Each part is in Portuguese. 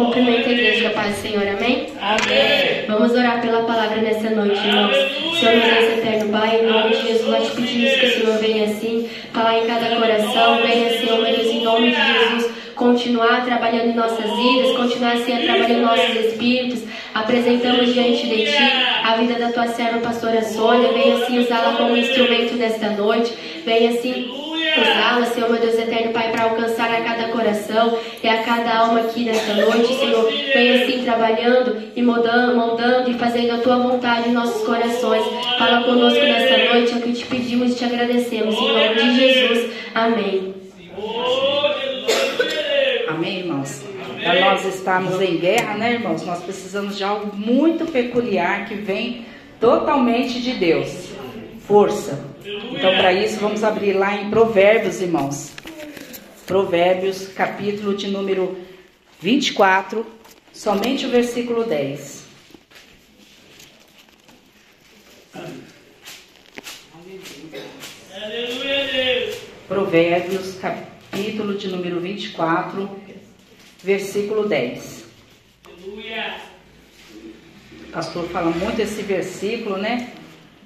Cumprimento a igreja paz do Senhor, amém? Amém. Vamos orar pela palavra nessa noite, irmãos. Senhor, meu Deus eterno, Pai, em nome de Jesus, nós te pedimos que o Senhor venha assim, falar em cada coração, venha, Senhor, meu Deus, em nome de Jesus, continuar trabalhando em nossas vidas, continuar, Senhor, trabalhando em nossos espíritos. Apresentamos diante de Ti a vida da Tua serva, pastora Sônia, venha assim usá-la como instrumento nesta noite, venha assim usá-la, Senhor, meu Deus eterno, Pai, para alcançar a cada coração e a cada alma aqui nesta noite, Senhor. Venha assim trabalhando e moldando, moldando e fazendo a tua vontade em nossos corações. Fala conosco nesta noite, é o que te pedimos e te agradecemos. Em nome de Jesus. Amém. Amém, irmãos? Para nós estarmos em guerra, né, irmãos? Nós precisamos de algo muito peculiar que vem totalmente de Deus. Força. Então, para isso, vamos abrir lá em Provérbios, irmãos. Provérbios, capítulo de número 24, somente o versículo 10. Provérbios, capítulo de número 24, versículo 10. O pastor fala muito esse versículo, né?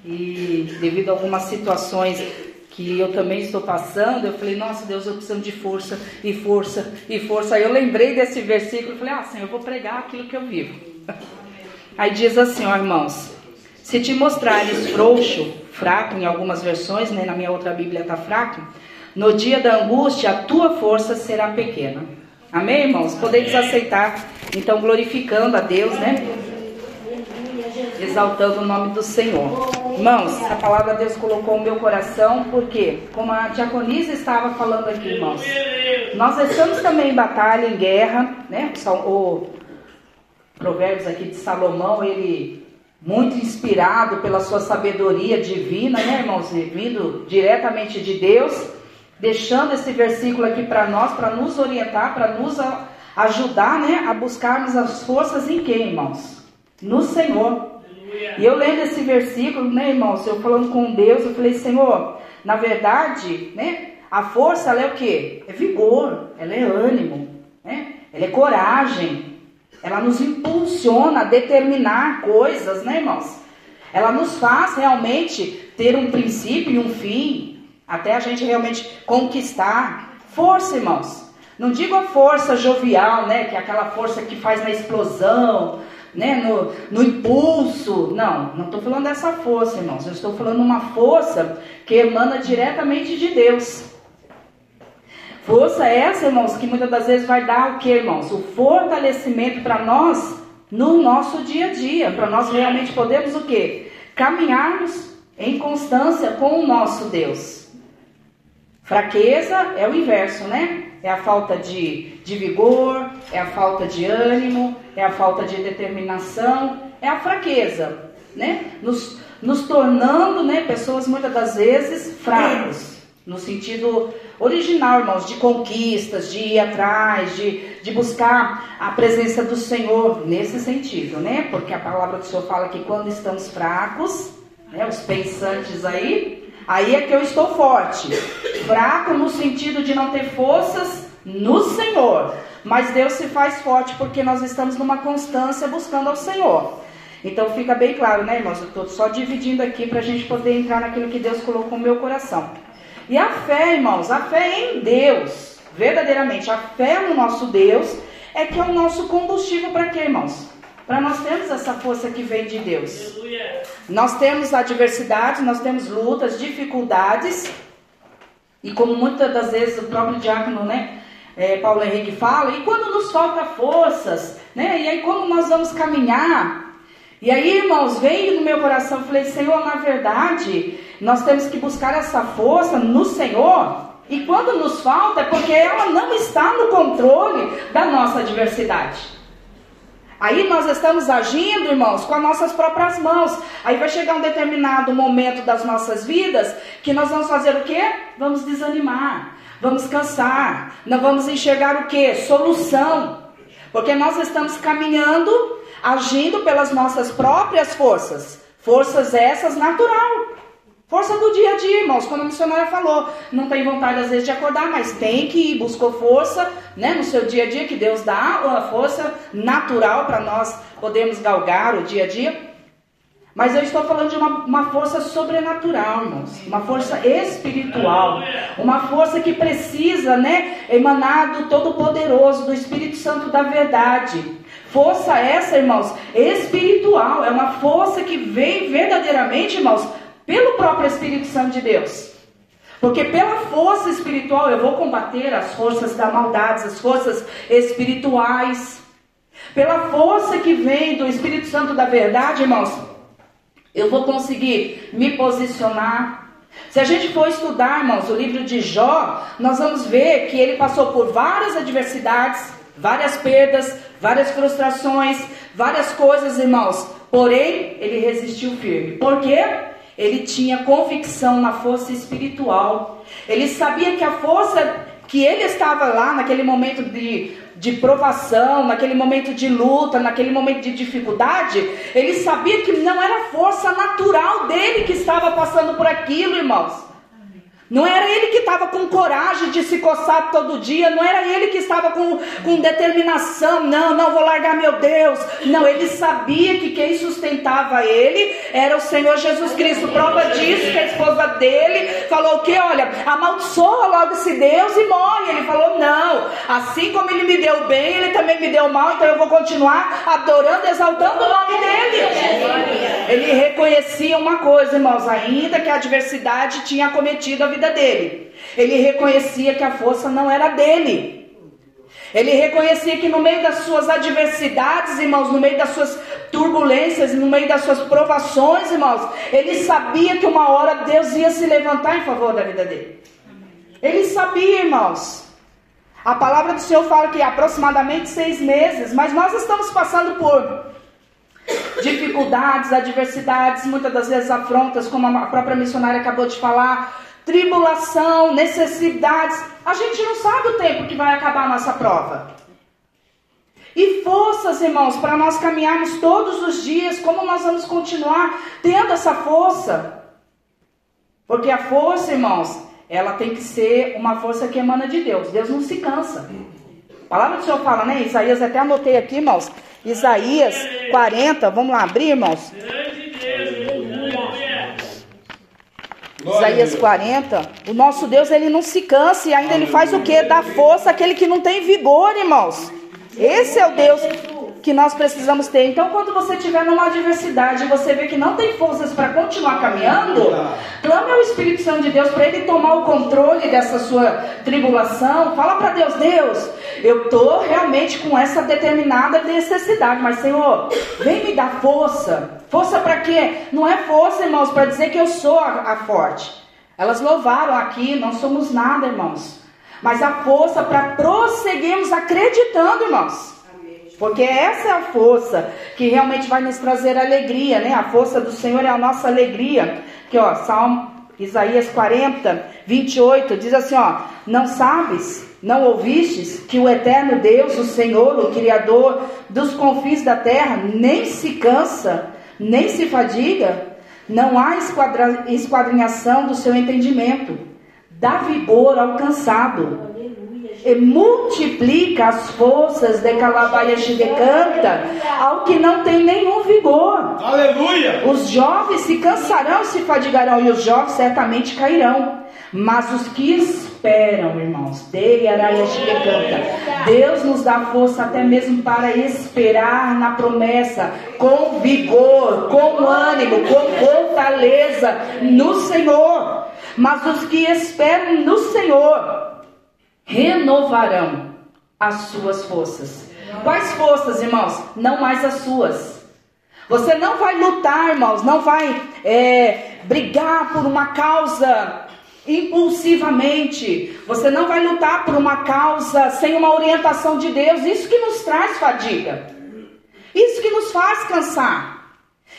E devido a algumas situações que eu também estou passando, eu falei, nossa Deus, eu preciso de força e força e força. Aí eu lembrei desse versículo e falei, ah, Senhor, eu vou pregar aquilo que eu vivo. Aí diz assim, ó irmãos, se te mostrares frouxo, fraco em algumas versões, né, na minha outra Bíblia está fraco, no dia da angústia a tua força será pequena. Amém, irmãos? Podemos aceitar, então glorificando a Deus, né? Exaltando o nome do Senhor. Irmãos, a palavra de Deus colocou no meu coração, porque, como a diaconisa estava falando aqui, irmãos, nós estamos também em batalha, em guerra, né? O Provérbios aqui de Salomão, ele muito inspirado pela sua sabedoria divina, né, irmãos? Vindo diretamente de Deus, deixando esse versículo aqui para nós, para nos orientar, para nos ajudar, né, a buscarmos as forças em quem, irmãos? No Senhor. E eu lendo esse versículo, né, irmãos, eu falando com Deus, eu falei, Senhor, na verdade, né, a força ela é o quê? É vigor, ela é ânimo, né? Ela é coragem. Ela nos impulsiona a determinar coisas, né, irmãos? Ela nos faz realmente ter um princípio e um fim, até a gente realmente conquistar. Força, irmãos. Não digo a força jovial, né, que é aquela força que faz na explosão, né, no, no impulso. Não, não estou falando dessa força, irmãos. Eu estou falando uma força que emana diretamente de Deus. Força essa, irmãos, que muitas das vezes vai dar o que, irmãos? O fortalecimento para nós no nosso dia a dia, para nós realmente podermos o que? Caminharmos em constância com o nosso Deus. Fraqueza é o inverso, né? É a falta de, de vigor, é a falta de ânimo, é a falta de determinação, é a fraqueza, né? Nos, nos tornando, né, pessoas muitas das vezes fracos, no sentido original, irmãos, de conquistas, de ir atrás, de, de buscar a presença do Senhor, nesse sentido, né? Porque a palavra do Senhor fala que quando estamos fracos, né, os pensantes aí, aí é que eu estou forte. Fraco no sentido de não ter forças no Senhor. Mas Deus se faz forte porque nós estamos numa constância buscando ao Senhor. Então fica bem claro, né, irmãos? Eu estou só dividindo aqui para a gente poder entrar naquilo que Deus colocou no meu coração. E a fé, irmãos, a fé em Deus, verdadeiramente, a fé no nosso Deus é que é o nosso combustível para quê, irmãos? Para nós termos essa força que vem de Deus. Nós temos adversidades, nós temos lutas, dificuldades, e como muitas das vezes o próprio diácono, né, é, Paulo Henrique fala, e quando nos falta forças, né, e aí como nós vamos caminhar? E aí, irmãos, veio no meu coração, falei, Senhor, na verdade, nós temos que buscar essa força no Senhor. E quando nos falta é porque ela não está no controle da nossa adversidade. Aí nós estamos agindo, irmãos, com as nossas próprias mãos. Aí vai chegar um determinado momento das nossas vidas que nós vamos fazer o quê? Vamos desanimar, vamos cansar, não vamos enxergar o quê? Solução. Porque nós estamos caminhando, agindo pelas nossas próprias forças. Forças essas natural. Força do dia a dia, irmãos, como a missionária falou. Não tem vontade às vezes de acordar, mas tem que ir, buscou força, né, no seu dia a dia que Deus dá, a força natural para nós podermos galgar o dia a dia. Mas eu estou falando de uma, uma força sobrenatural, irmãos. Uma força espiritual. Uma força que precisa, né, emanar do Todo-Poderoso, do Espírito Santo da verdade. Força essa, irmãos, espiritual. É uma força que vem verdadeiramente, irmãos, pelo próprio Espírito Santo de Deus. Porque pela força espiritual eu vou combater as forças da maldade, as forças espirituais. Pela força que vem do Espírito Santo da verdade, irmãos, eu vou conseguir me posicionar. Se a gente for estudar, irmãos, o livro de Jó, nós vamos ver que ele passou por várias adversidades, várias perdas, várias frustrações, várias coisas, irmãos. Porém, ele resistiu firme. Por quê? Ele tinha convicção na força espiritual. Ele sabia que a força que ele estava lá naquele momento de de provação, naquele momento de luta, naquele momento de dificuldade, ele sabia que não era força natural dele que estava passando por aquilo, irmãos. Não era ele que estava com coragem de se coçar todo dia, não era ele que estava com, com determinação, não, não vou largar meu Deus. Não, ele sabia que quem sustentava ele era o Senhor Jesus Cristo. Prova disso que a esposa dele falou que, olha, amaldiçoa logo esse Deus e morre. Ele falou, não, assim como ele me deu bem, ele também me deu mal, então eu vou continuar adorando, exaltando o nome dele. Ele reconhecia uma coisa, irmãos, ainda que a adversidade tinha cometido a vida dele. Ele reconhecia que a força não era dele. Ele reconhecia que no meio das suas adversidades, irmãos, no meio das suas turbulências, no meio das suas provações, irmãos, ele sabia que uma hora Deus ia se levantar em favor da vida dele. Ele sabia, irmãos. A palavra do Senhor fala que aproximadamente seis meses, mas nós estamos passando por dificuldades, adversidades, muitas das vezes afrontas, como a própria missionária acabou de falar, tribulação, necessidades. A gente não sabe o tempo que vai acabar a nossa prova. E forças, irmãos, para nós caminharmos todos os dias, como nós vamos continuar tendo essa força? Porque a força, irmãos, ela tem que ser uma força que emana de Deus. Deus não se cansa. A palavra do Senhor fala, né? Isaías, até anotei aqui, irmãos. Isaías 40, vamos lá abrir, irmãos. Isaías 40, o nosso Deus ele não se cansa e ainda ele faz o que? Dá força àquele que não tem vigor, irmãos. Esse é o Deus que nós precisamos ter. Então, quando você estiver numa adversidade e você vê que não tem forças para continuar caminhando, clame ao Espírito Santo de Deus para ele tomar o controle dessa sua tribulação. Fala para Deus, Deus, eu tô realmente com essa determinada necessidade, mas Senhor, vem me dar força. Força para quê? Não é força, irmãos, para dizer que eu sou a, a forte. Elas louvaram aqui, não somos nada, irmãos. Mas a força para prosseguirmos acreditando, irmãos. Porque essa é a força que realmente vai nos trazer alegria, né? A força do Senhor é a nossa alegria. Que ó, Salmo Isaías 40, 28 diz assim, ó: Não sabes, não ouvistes que o eterno Deus, o Senhor, o criador dos confins da terra, nem se cansa, nem se fadiga, não há esquadrinhação do seu entendimento, dá vigor ao cansado e multiplica as forças de Calabaias de canta ao que não tem nenhum vigor. Aleluia! Os jovens se cansarão e se fadigarão, e os jovens certamente cairão. Mas os que esperam, irmãos, dele araias de canta. Deus nos dá força até mesmo para esperar na promessa, com vigor, com ânimo, com fortaleza no Senhor. Mas os que esperam no Senhor, renovarão as suas forças. Quais forças, irmãos? Não mais as suas. Você não vai lutar, irmãos, não vai é, brigar por uma causa impulsivamente. Você não vai lutar por uma causa sem uma orientação de Deus. Isso que nos traz fadiga. Isso que nos faz cansar.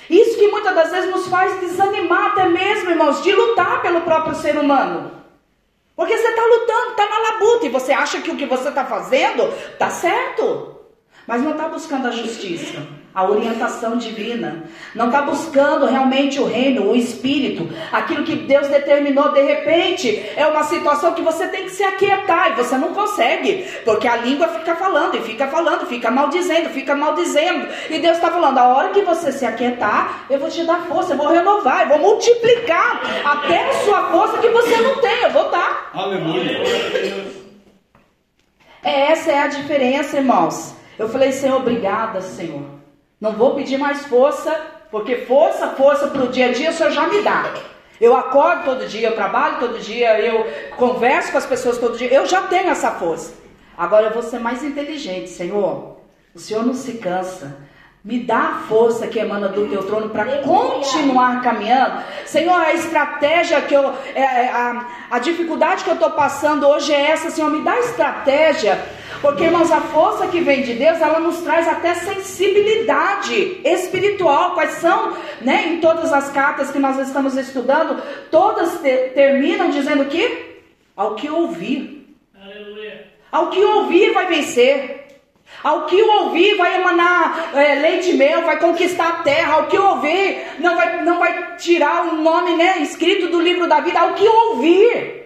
Isso que muitas das vezes nos faz desanimar até mesmo, irmãos, de lutar pelo próprio ser humano. Porque você está lutando, está na labuta e você acha que o que você está fazendo está certo, mas não está buscando a justiça. A orientação divina, não está buscando realmente o reino, o espírito, aquilo que Deus determinou, de repente, é uma situação que você tem que se aquietar e você não consegue, porque a língua fica falando e fica falando, fica maldizendo, fica maldizendo, e Deus está falando: a hora que você se aquietar, eu vou te dar força, eu vou renovar, eu vou multiplicar até a sua força que você não tem, eu vou dar. Aleluia. Essa é a diferença, irmãos. Eu falei, Senhor, obrigada, Senhor. Não vou pedir mais força, porque força, força para o dia a dia o Senhor já me dá. Eu acordo todo dia, eu trabalho todo dia, eu converso com as pessoas todo dia, eu já tenho essa força. Agora eu vou ser mais inteligente, Senhor. O Senhor não se cansa. Me dá a força que emana do teu trono para continuar caminhando. Senhor, a estratégia que eu. É, é, a, a dificuldade que eu estou passando hoje é essa, Senhor. Me dá estratégia porque, irmãos, a força que vem de Deus, ela nos traz até sensibilidade espiritual. Quais são, né? Em todas as cartas que nós estamos estudando, todas te, terminam dizendo que ao que ouvir. Aleluia. Ao que ouvir vai vencer. Ao que ouvir vai emanar é, leite mel, vai conquistar a terra. Ao que ouvir não vai, não vai tirar o nome né, escrito do livro da vida. Ao que ouvir.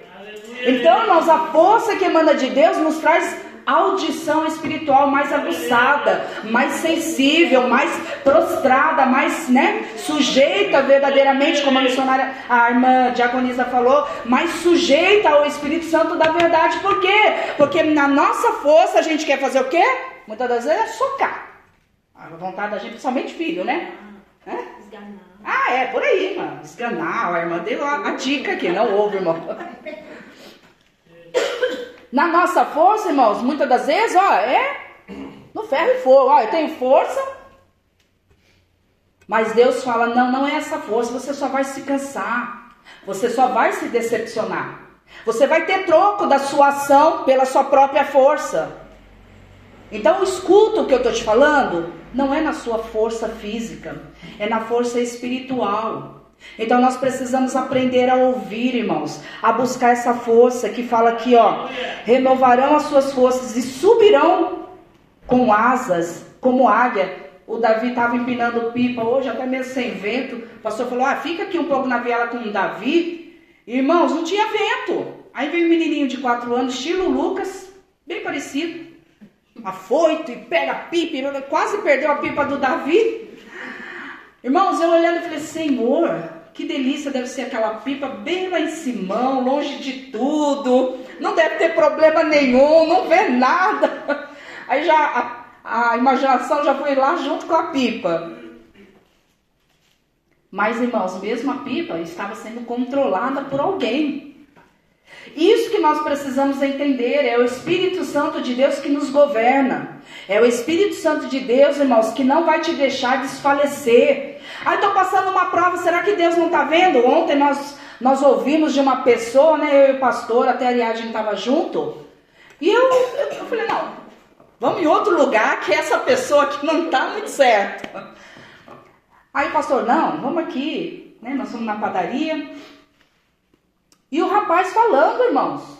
Então, irmãos, a força que emana de Deus nos traz audição espiritual mais aguçada, mais sensível, mais prostrada, mais né, sujeita verdadeiramente, como a missionária, a irmã diaconisa falou, mais sujeita ao Espírito Santo da verdade. Por quê? Porque na nossa força a gente quer fazer o quê? Muitas das vezes é socar. A vontade da gente, principalmente filho, né? É? Ah, é, por aí, irmã. Esganar, a irmã deu a, a dica aqui, não ouve, irmão. Na nossa força, irmãos, muitas das vezes, ó, é no ferro e fogo. Ó, eu tenho força, mas Deus fala: não, não é essa força, você só vai se cansar, você só vai se decepcionar. Você vai ter troco da sua ação pela sua própria força. Então, escuta o que eu estou te falando, não é na sua força física, é na força espiritual. Então nós precisamos aprender a ouvir, irmãos, a buscar essa força que fala aqui, ó, renovarão as suas forças e subirão com asas como águia. O Davi estava empinando pipa hoje, até mesmo sem vento. O pastor falou: ah, fica aqui um pouco na viela com o Davi. Irmãos, não tinha vento. Aí veio um menininho de quatro anos, estilo Lucas, bem parecido. Afoito e pega a pipa, quase perdeu a pipa do Davi. Irmãos, eu olhando e falei, Senhor, que delícia deve ser aquela pipa bem lá em cima, longe de tudo, não deve ter problema nenhum, não vê nada. Aí já a, a imaginação já foi lá junto com a pipa. Mas, irmãos, mesmo a pipa estava sendo controlada por alguém. Isso que nós precisamos entender é o Espírito Santo de Deus que nos governa. É o Espírito Santo de Deus, irmãos, que não vai te deixar desfalecer. Aí estou passando uma prova, será que Deus não está vendo? Ontem nós, nós ouvimos de uma pessoa, né? Eu e o pastor, até a Ariadne estava junto. E eu, eu, eu falei, não, vamos em outro lugar que essa pessoa aqui não está muito certo. Aí, pastor, não, vamos aqui, né? Nós fomos na padaria. E o rapaz falando, irmãos.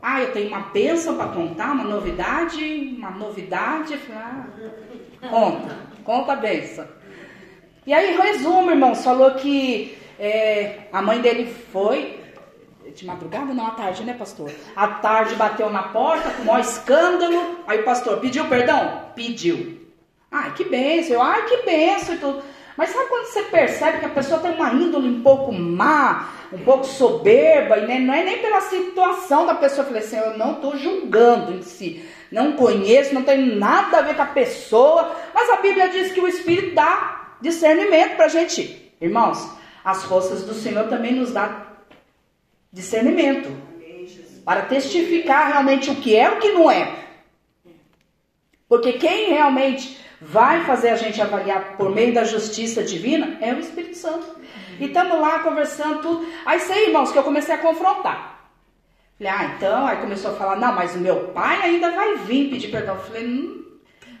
Ah, eu tenho uma bênção para contar, uma novidade, uma novidade. Ah, conta, conta a bênção. E aí, resumo, irmãos, falou que é, a mãe dele foi, de madrugada, não, à tarde, né, pastor? À tarde bateu na porta com o maior escândalo. Aí o pastor pediu perdão? Pediu. Ai, que bênção, ai, que bênção e tudo. Mas sabe quando você percebe que a pessoa tem uma índole um pouco má, um pouco soberba, e não é nem pela situação da pessoa. Eu falei assim, eu não estou julgando em si. Não conheço, não tem nada a ver com a pessoa. Mas a Bíblia diz que o Espírito dá discernimento para a gente. Irmãos, as forças do Senhor também nos dá discernimento. Para testificar realmente o que é e o que não é. Porque quem realmente vai fazer a gente avaliar por meio da justiça divina é o Espírito Santo. E estamos lá conversando tudo. Aí sei, irmãos, que eu comecei a confrontar. Falei, ah, então, aí começou a falar, não, mas o meu pai ainda vai vir pedir perdão. Falei, hum,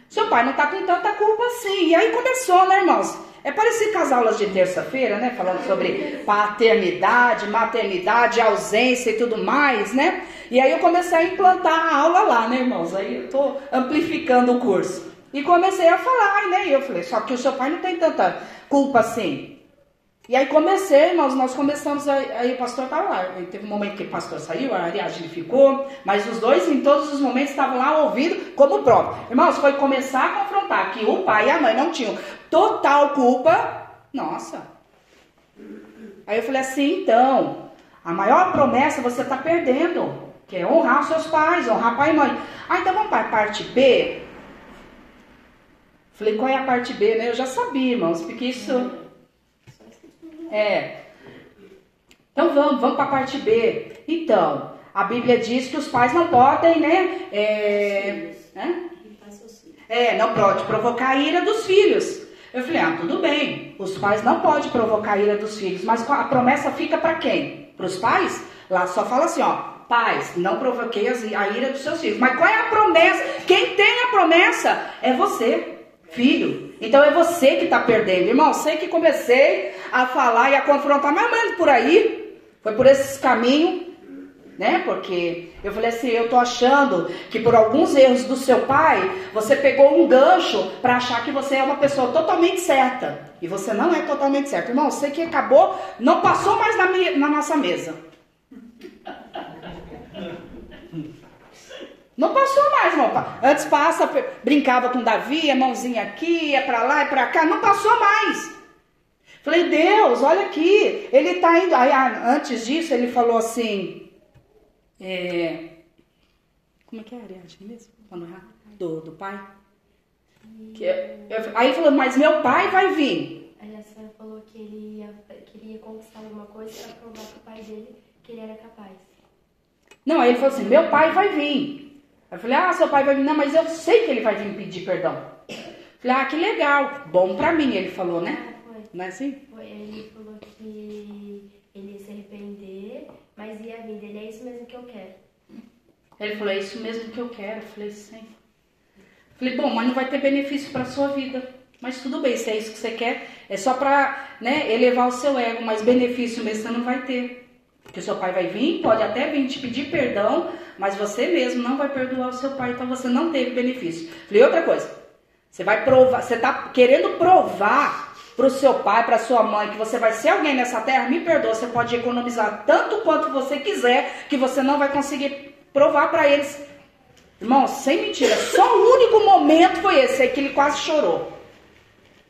seu pai não está com tanta culpa assim. E aí começou, né, irmãos? É parecido com as aulas de terça-feira, né? Falando sobre paternidade, maternidade, ausência e tudo mais, né? E aí eu comecei a implantar a aula lá, né, irmãos? Aí eu tô amplificando o curso. E comecei a falar, né? E eu falei, só que o seu pai não tem tanta culpa assim. E aí comecei, irmãos, nós começamos, aí, aí o pastor estava lá. Teve um momento que o pastor saiu, a Ariadne ficou, mas os dois em todos os momentos estavam lá ouvindo como próprio. Irmãos, foi começar a confrontar que o pai e a mãe não tinham total culpa. Nossa. Aí eu falei assim, então, a maior promessa você está perdendo, que é honrar os seus pais, honrar pai e mãe. Ah, então vamos para a parte B? Falei, qual é a parte B, né? Eu já sabia, irmãos, porque isso é. Então vamos, vamos para a parte B. Então, a Bíblia diz que os pais não podem, né? É, né? é não pode provocar a ira dos filhos. Eu falei, ah, tudo bem. Os pais não podem provocar a ira dos filhos, mas a promessa fica para quem? Para os pais? Lá só fala assim, ó, pais, não provoquei a ira dos seus filhos. Mas qual é a promessa? Quem tem a promessa é você, filho. Então é você que está perdendo. Irmão, sei que comecei a falar e a confrontar, mais ou menos por aí. Foi por esses caminhos, né? Porque eu falei assim, eu tô achando que por alguns erros do seu pai, você pegou um gancho para achar que você é uma pessoa totalmente certa. E você não é totalmente certo. Irmão, sei que acabou, não passou mais na, minha, na nossa mesa. Não passou mais, irmão. Antes passa, brincava com Davi, a mãozinha aqui, ia para lá e para cá. Não passou mais. Falei, Deus, olha aqui. Ele está indo. Aí, ah, antes disso, ele falou assim. É, como é que é a Ariadne mesmo? Do, do pai? Que, eu, aí ele falou, mas meu pai vai vir. Aí a senhora falou que ele ia, queria conquistar alguma coisa para provar para o pai dele que ele era capaz. Não, aí ele falou assim, meu pai vai vir. Eu falei, ah, seu pai vai vir. Não, mas eu sei que ele vai vir me pedir perdão. Falei, ah, que legal. Bom pra mim, ele falou, né? Foi. Não é assim? Foi. Ele falou que ele ia se arrepender, mas ia vir dele. É isso mesmo que eu quero. Ele falou, é isso mesmo que eu quero. Eu falei, sim. Falei, bom, mas não vai ter benefício para sua vida. Mas tudo bem, se é isso que você quer, é só para né, elevar o seu ego, mas benefício mesmo você não vai ter. Que seu pai vai vir, pode até vir te pedir perdão, mas você mesmo não vai perdoar o seu pai, então você não teve benefício. Falei outra coisa. Você vai provar, você está querendo provar para o seu pai, para sua mãe, que você vai ser alguém nessa terra, me perdoa, você pode economizar tanto quanto você quiser, que você não vai conseguir provar para eles. Irmão, sem mentira, só o único momento foi esse aí que ele quase chorou.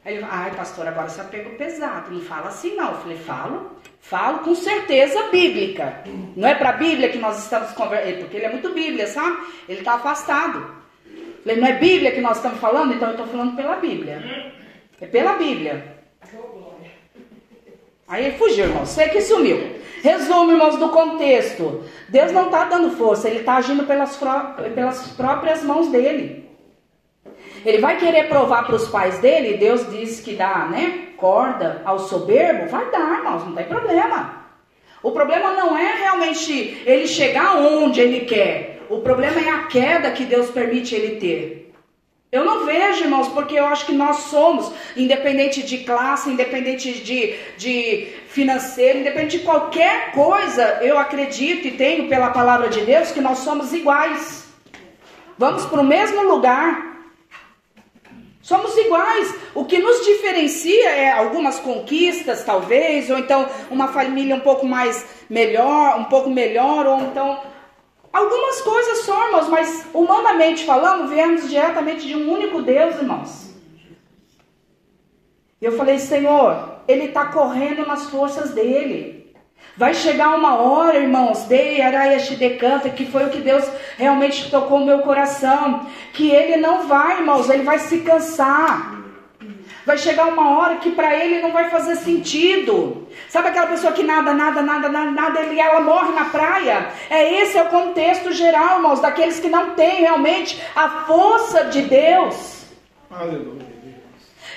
Aí ele, ai pastor, agora você pegou pesado, não fala assim não. Eu falei, falo. Falo com certeza bíblica. Não é para a Bíblia que nós estamos conversando, porque ele é muito Bíblia, sabe? Ele está afastado. Falei, não é Bíblia que nós estamos falando? Então eu estou falando pela Bíblia. É pela Bíblia. Aí ele fugiu, irmão. Sei que sumiu. Resumo, irmãos, do contexto. Deus não está dando força, ele está agindo pelas, pelas próprias mãos dele. Ele vai querer provar para os pais dele, Deus diz que dá, né? Corda ao soberbo, vai dar, irmãos, não tem problema. O problema não é realmente ele chegar onde ele quer. O problema é a queda que Deus permite ele ter. Eu não vejo, irmãos, porque eu acho que nós somos, independente de classe, independente de, de financeiro, independente de qualquer coisa, eu acredito e tenho pela palavra de Deus que nós somos iguais. Vamos para o mesmo lugar. Somos iguais. O que nos diferencia é algumas conquistas, talvez, ou então uma família um pouco mais melhor, um pouco melhor, ou então algumas coisas somos, mas humanamente falando, viemos diretamente de um único Deus, irmãos. Eu falei, Senhor, ele está correndo nas forças dele. Vai chegar uma hora, irmãos, de Arayashi decanta, que foi o que Deus realmente tocou no meu coração, que ele não vai, irmãos, ele vai se cansar. Vai chegar uma hora que para ele não vai fazer sentido. Sabe aquela pessoa que nada, nada, nada, nada, nada, ela morre na praia? É esse é o contexto geral, irmãos, daqueles que não têm realmente a força de Deus. Aleluia.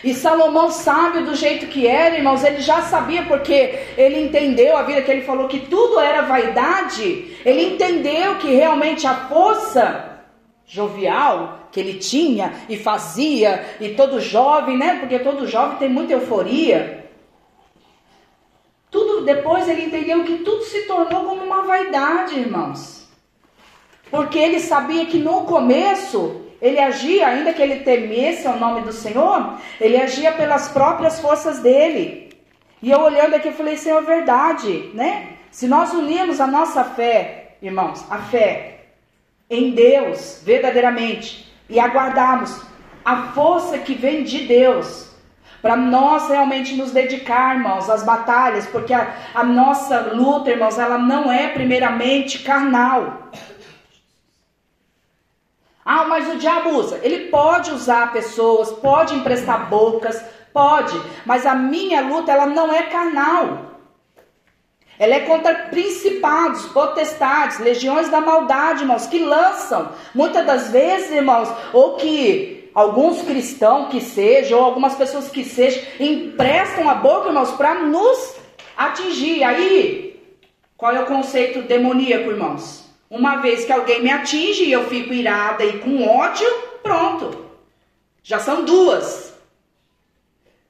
E Salomão, sábio do jeito que era, irmãos, ele já sabia porque ele entendeu a vida que ele falou que tudo era vaidade. Ele entendeu que realmente a força jovial que ele tinha e fazia, e todo jovem, né? Porque todo jovem tem muita euforia. Tudo depois ele entendeu que tudo se tornou como uma vaidade, irmãos. Porque ele sabia que no começo ele agia, ainda que ele temesse o nome do Senhor, ele agia pelas próprias forças dele. E eu olhando aqui, eu falei, Senhor, é verdade, né? Se nós unirmos a nossa fé, irmãos, a fé em Deus, verdadeiramente, e aguardarmos a força que vem de Deus, para nós realmente nos dedicar, irmãos, às batalhas, porque a, a nossa luta, irmãos, ela não é primeiramente carnal. Ah, mas o diabo usa. Ele pode usar pessoas, pode emprestar bocas, pode, mas a minha luta ela não é carnal. Ela é contra principados, potestades, legiões da maldade, irmãos, que lançam, muitas das vezes, irmãos, ou que alguns cristãos que sejam, ou algumas pessoas que sejam, emprestam a boca, irmãos, para nos atingir. Aí, qual é o conceito demoníaco, irmãos? Uma vez que alguém me atinge e eu fico irada e com ódio, pronto. Já são duas.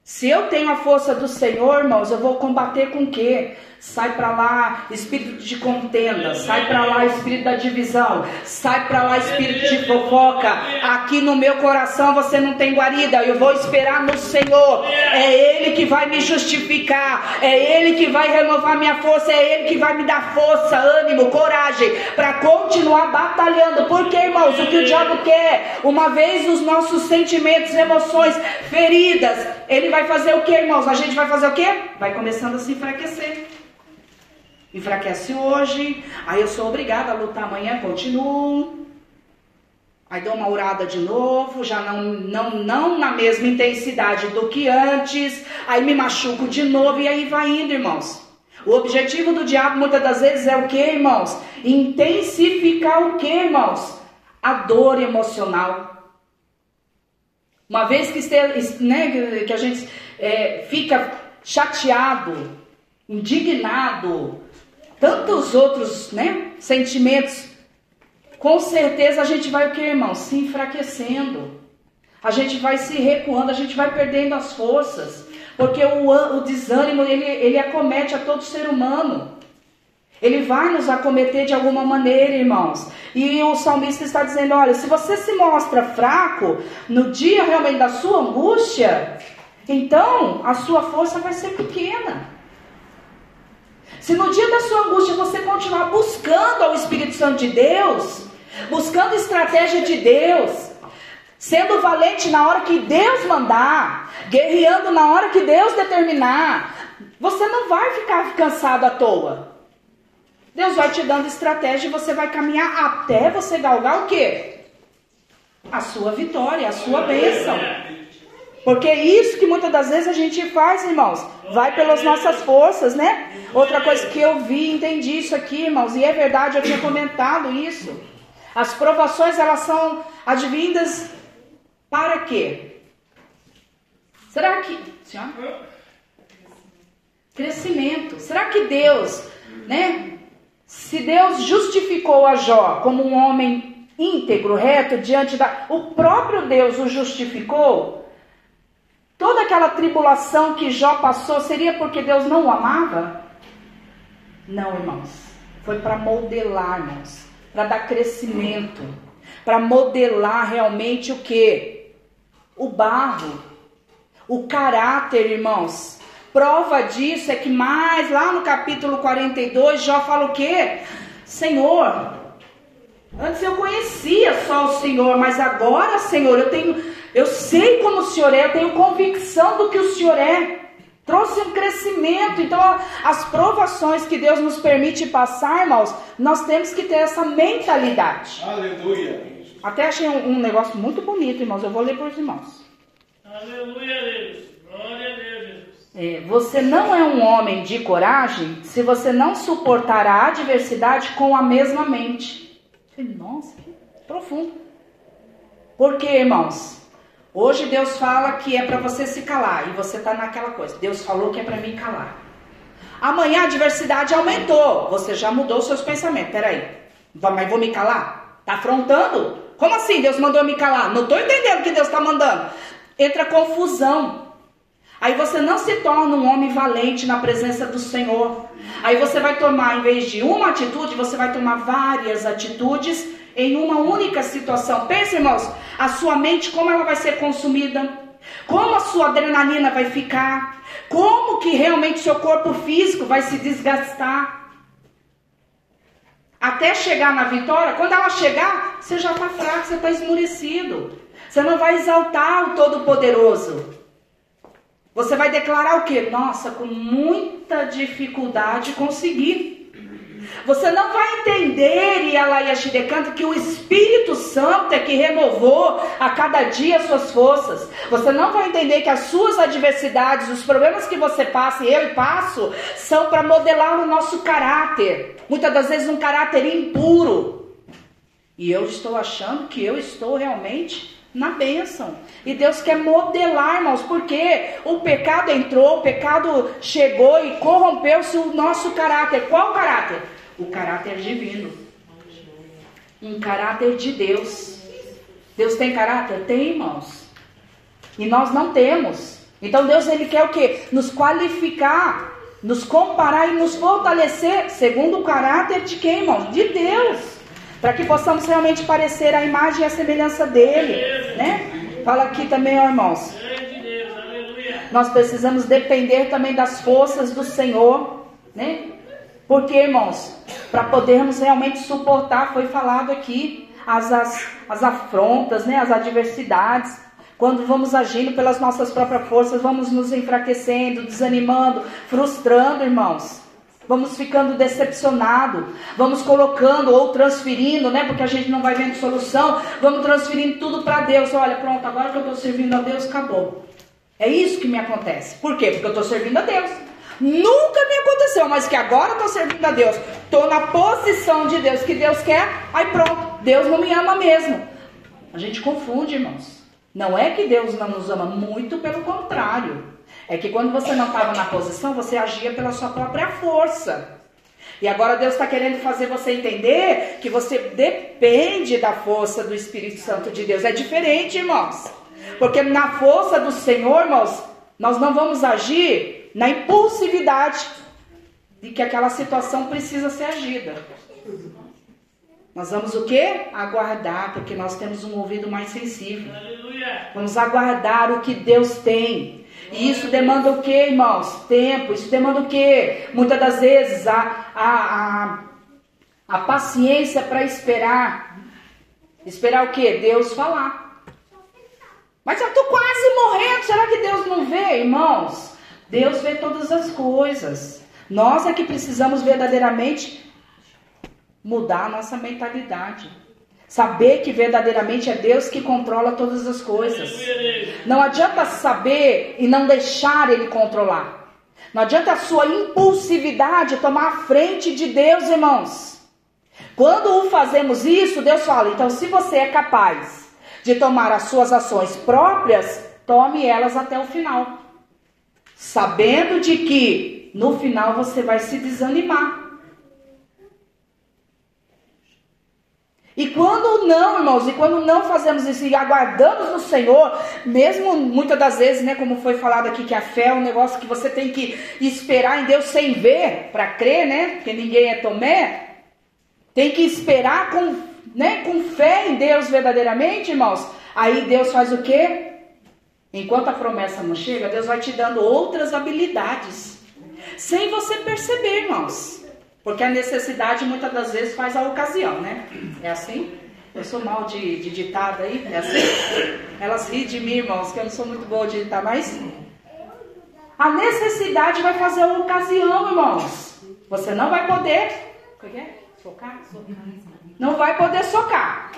Se eu tenho a força do Senhor, irmãos, eu vou combater com o quê? Sai para lá, espírito de contenda. Sai para lá, espírito da divisão. Sai para lá, espírito de fofoca. Aqui no meu coração você não tem guarida. Eu vou esperar no Senhor. É Ele que vai me justificar. É Ele que vai renovar minha força. É Ele que vai me dar força, ânimo, coragem para continuar batalhando. Porque, irmãos, o que o diabo quer? Uma vez os nossos sentimentos, emoções feridas, ele vai fazer o que, irmãos? A gente vai fazer o que? Vai começando a se enfraquecer enfraquece hoje, aí eu sou obrigada a lutar amanhã, continuo. Aí dou uma urada de novo, já não, não, não na mesma intensidade do que antes, aí me machuco de novo e aí vai indo, irmãos. O objetivo do diabo muitas das vezes é o que, irmãos? Intensificar o que, irmãos? A dor emocional. Uma vez que, esteja, né, que a gente é, fica chateado, indignado, tantos outros né, sentimentos, com certeza a gente vai o que, irmão? Se enfraquecendo. A gente vai se recuando, a gente vai perdendo as forças. Porque o, o desânimo, ele, ele acomete a todo ser humano. Ele vai nos acometer de alguma maneira, irmãos. E o salmista está dizendo: olha, se você se mostra fraco no dia realmente da sua angústia, então a sua força vai ser pequena. Se no dia da sua angústia você continuar buscando ao Espírito Santo de Deus, buscando estratégia de Deus, sendo valente na hora que Deus mandar, guerreando na hora que Deus determinar, você não vai ficar cansado à toa. Deus vai te dando estratégia e você vai caminhar até você galgar o quê? A sua vitória, a sua bênção. Porque é isso que muitas das vezes a gente faz, irmãos. Vai pelas nossas forças, né? Outra coisa que eu vi, entendi isso aqui, irmãos, e é verdade, eu tinha comentado isso. As provações, elas são advindas para quê? Será que. Senhora? Crescimento. Será que Deus, né? Se Deus justificou a Jó como um homem íntegro, reto, diante da. O próprio Deus o justificou Toda aquela tribulação que Jó passou seria porque Deus não o amava? Não, irmãos. Foi para modelar, irmãos, para dar crescimento, para modelar realmente o que? O barro, o caráter, irmãos. Prova disso é que mais lá no capítulo 42, Jó fala o quê? Senhor, antes eu conhecia só o Senhor, mas agora, Senhor, eu tenho eu sei como o Senhor é, eu tenho convicção do que o Senhor é. Trouxe um crescimento. Então, as provações que Deus nos permite passar, irmãos, nós temos que ter essa mentalidade. Aleluia. Até achei um, um negócio muito bonito, irmãos. Eu vou ler para os irmãos. Aleluia, Deus. Glória a Deus. É, você não é um homem de coragem se você não suportar a adversidade com a mesma mente. Nossa, que profundo. Por quê, irmãos? Hoje Deus fala que é para você se calar e você está naquela coisa. Deus falou que é para mim calar. Amanhã a diversidade aumentou. Você já mudou seus pensamentos. Peraí, mas vou me calar? Tá afrontando? Como assim Deus mandou me calar? Não estou entendendo o que Deus está mandando. Entra confusão. Aí você não se torna um homem valente na presença do Senhor. Aí você vai tomar, em vez de uma atitude, você vai tomar várias atitudes em uma única situação. Pense, irmãos, a sua mente, como ela vai ser consumida, como a sua adrenalina vai ficar, como que realmente seu corpo físico vai se desgastar. Até chegar na vitória, quando ela chegar, você já está fraco, você está esmurecido. Você não vai exaltar o Todo-Poderoso. Você vai declarar o quê? Nossa, com muita dificuldade consegui. Você não vai entender, e ela e a canta, que o Espírito Santo é que renovou a cada dia as suas forças. Você não vai entender que as suas adversidades, os problemas que você passa e eu passo, são para modelar o nosso caráter. Muitas das vezes um caráter impuro. E eu estou achando que eu estou realmente na bênção. E Deus quer modelar, irmãos, porque o pecado entrou, o pecado chegou e corrompeu-se o nosso caráter. Qual caráter? O caráter divino. Um caráter de Deus. Deus tem caráter? Tem, irmãos. E nós não temos. Então Deus ele quer o quê? Nos qualificar, nos comparar e nos fortalecer segundo o caráter de quem, irmãos? De Deus para que possamos realmente parecer a imagem e a semelhança dele, né? Fala aqui também, ó, irmãos. Nós precisamos depender também das forças do Senhor, né? Porque, irmãos, para podermos realmente suportar, foi falado aqui, as, as, as afrontas, né? As adversidades. Quando vamos agindo pelas nossas próprias forças, vamos nos enfraquecendo, desanimando, frustrando, irmãos vamos ficando decepcionado, vamos colocando ou transferindo, né? Porque a gente não vai vendo solução, vamos transferindo tudo para Deus. Olha, pronto, agora que eu estou servindo a Deus, acabou. É isso que me acontece. Por quê? Porque eu estou servindo a Deus. Nunca me aconteceu, mas que agora eu estou servindo a Deus. Estou na posição de Deus, que Deus quer, aí pronto, Deus não me ama mesmo. A gente confunde, irmãos. Não é que Deus não nos ama, muito pelo contrário. É que quando você não estava na posição, você agia pela sua própria força. E agora Deus está querendo fazer você entender que você depende da força do Espírito Santo de Deus. É diferente, irmãos. Porque na força do Senhor, irmãos, nós não vamos agir na impulsividade de que aquela situação precisa ser agida. Nós vamos o quê? Aguardar, porque nós temos um ouvido mais sensível. Vamos aguardar o que Deus tem. E isso demanda o que, irmãos? Tempo. Isso demanda o que? Muitas das vezes a, a, a, a paciência para esperar. Esperar o que? Deus falar. Mas eu estou quase morrendo. Será que Deus não vê, irmãos? Deus vê todas as coisas. Nós é que precisamos verdadeiramente mudar a nossa mentalidade. Saber que verdadeiramente é Deus que controla todas as coisas. Não adianta saber e não deixar Ele controlar. Não adianta a sua impulsividade tomar a frente de Deus, irmãos. Quando fazemos isso, Deus fala: então, se você é capaz de tomar as suas ações próprias, tome elas até o final. Sabendo de que no final você vai se desanimar. E quando não, irmãos, e quando não fazemos isso e aguardamos no Senhor, mesmo muitas das vezes, né, como foi falado aqui, que a fé é um negócio que você tem que esperar em Deus sem ver para crer, né? Porque ninguém é Tomé. Tem que esperar com, né, com fé em Deus verdadeiramente, irmãos. Aí Deus faz o quê? Enquanto a promessa não chega, Deus vai te dando outras habilidades. Sem você perceber, irmãos. Porque a necessidade muitas das vezes faz a ocasião, né? É assim? Eu sou mal de, de ditado aí, é assim? Elas riem de mim, irmãos, que eu não sou muito boa de ditar, mas a necessidade vai fazer a ocasião, irmãos. Você não vai poder. O que é? Socar? Não vai poder socar.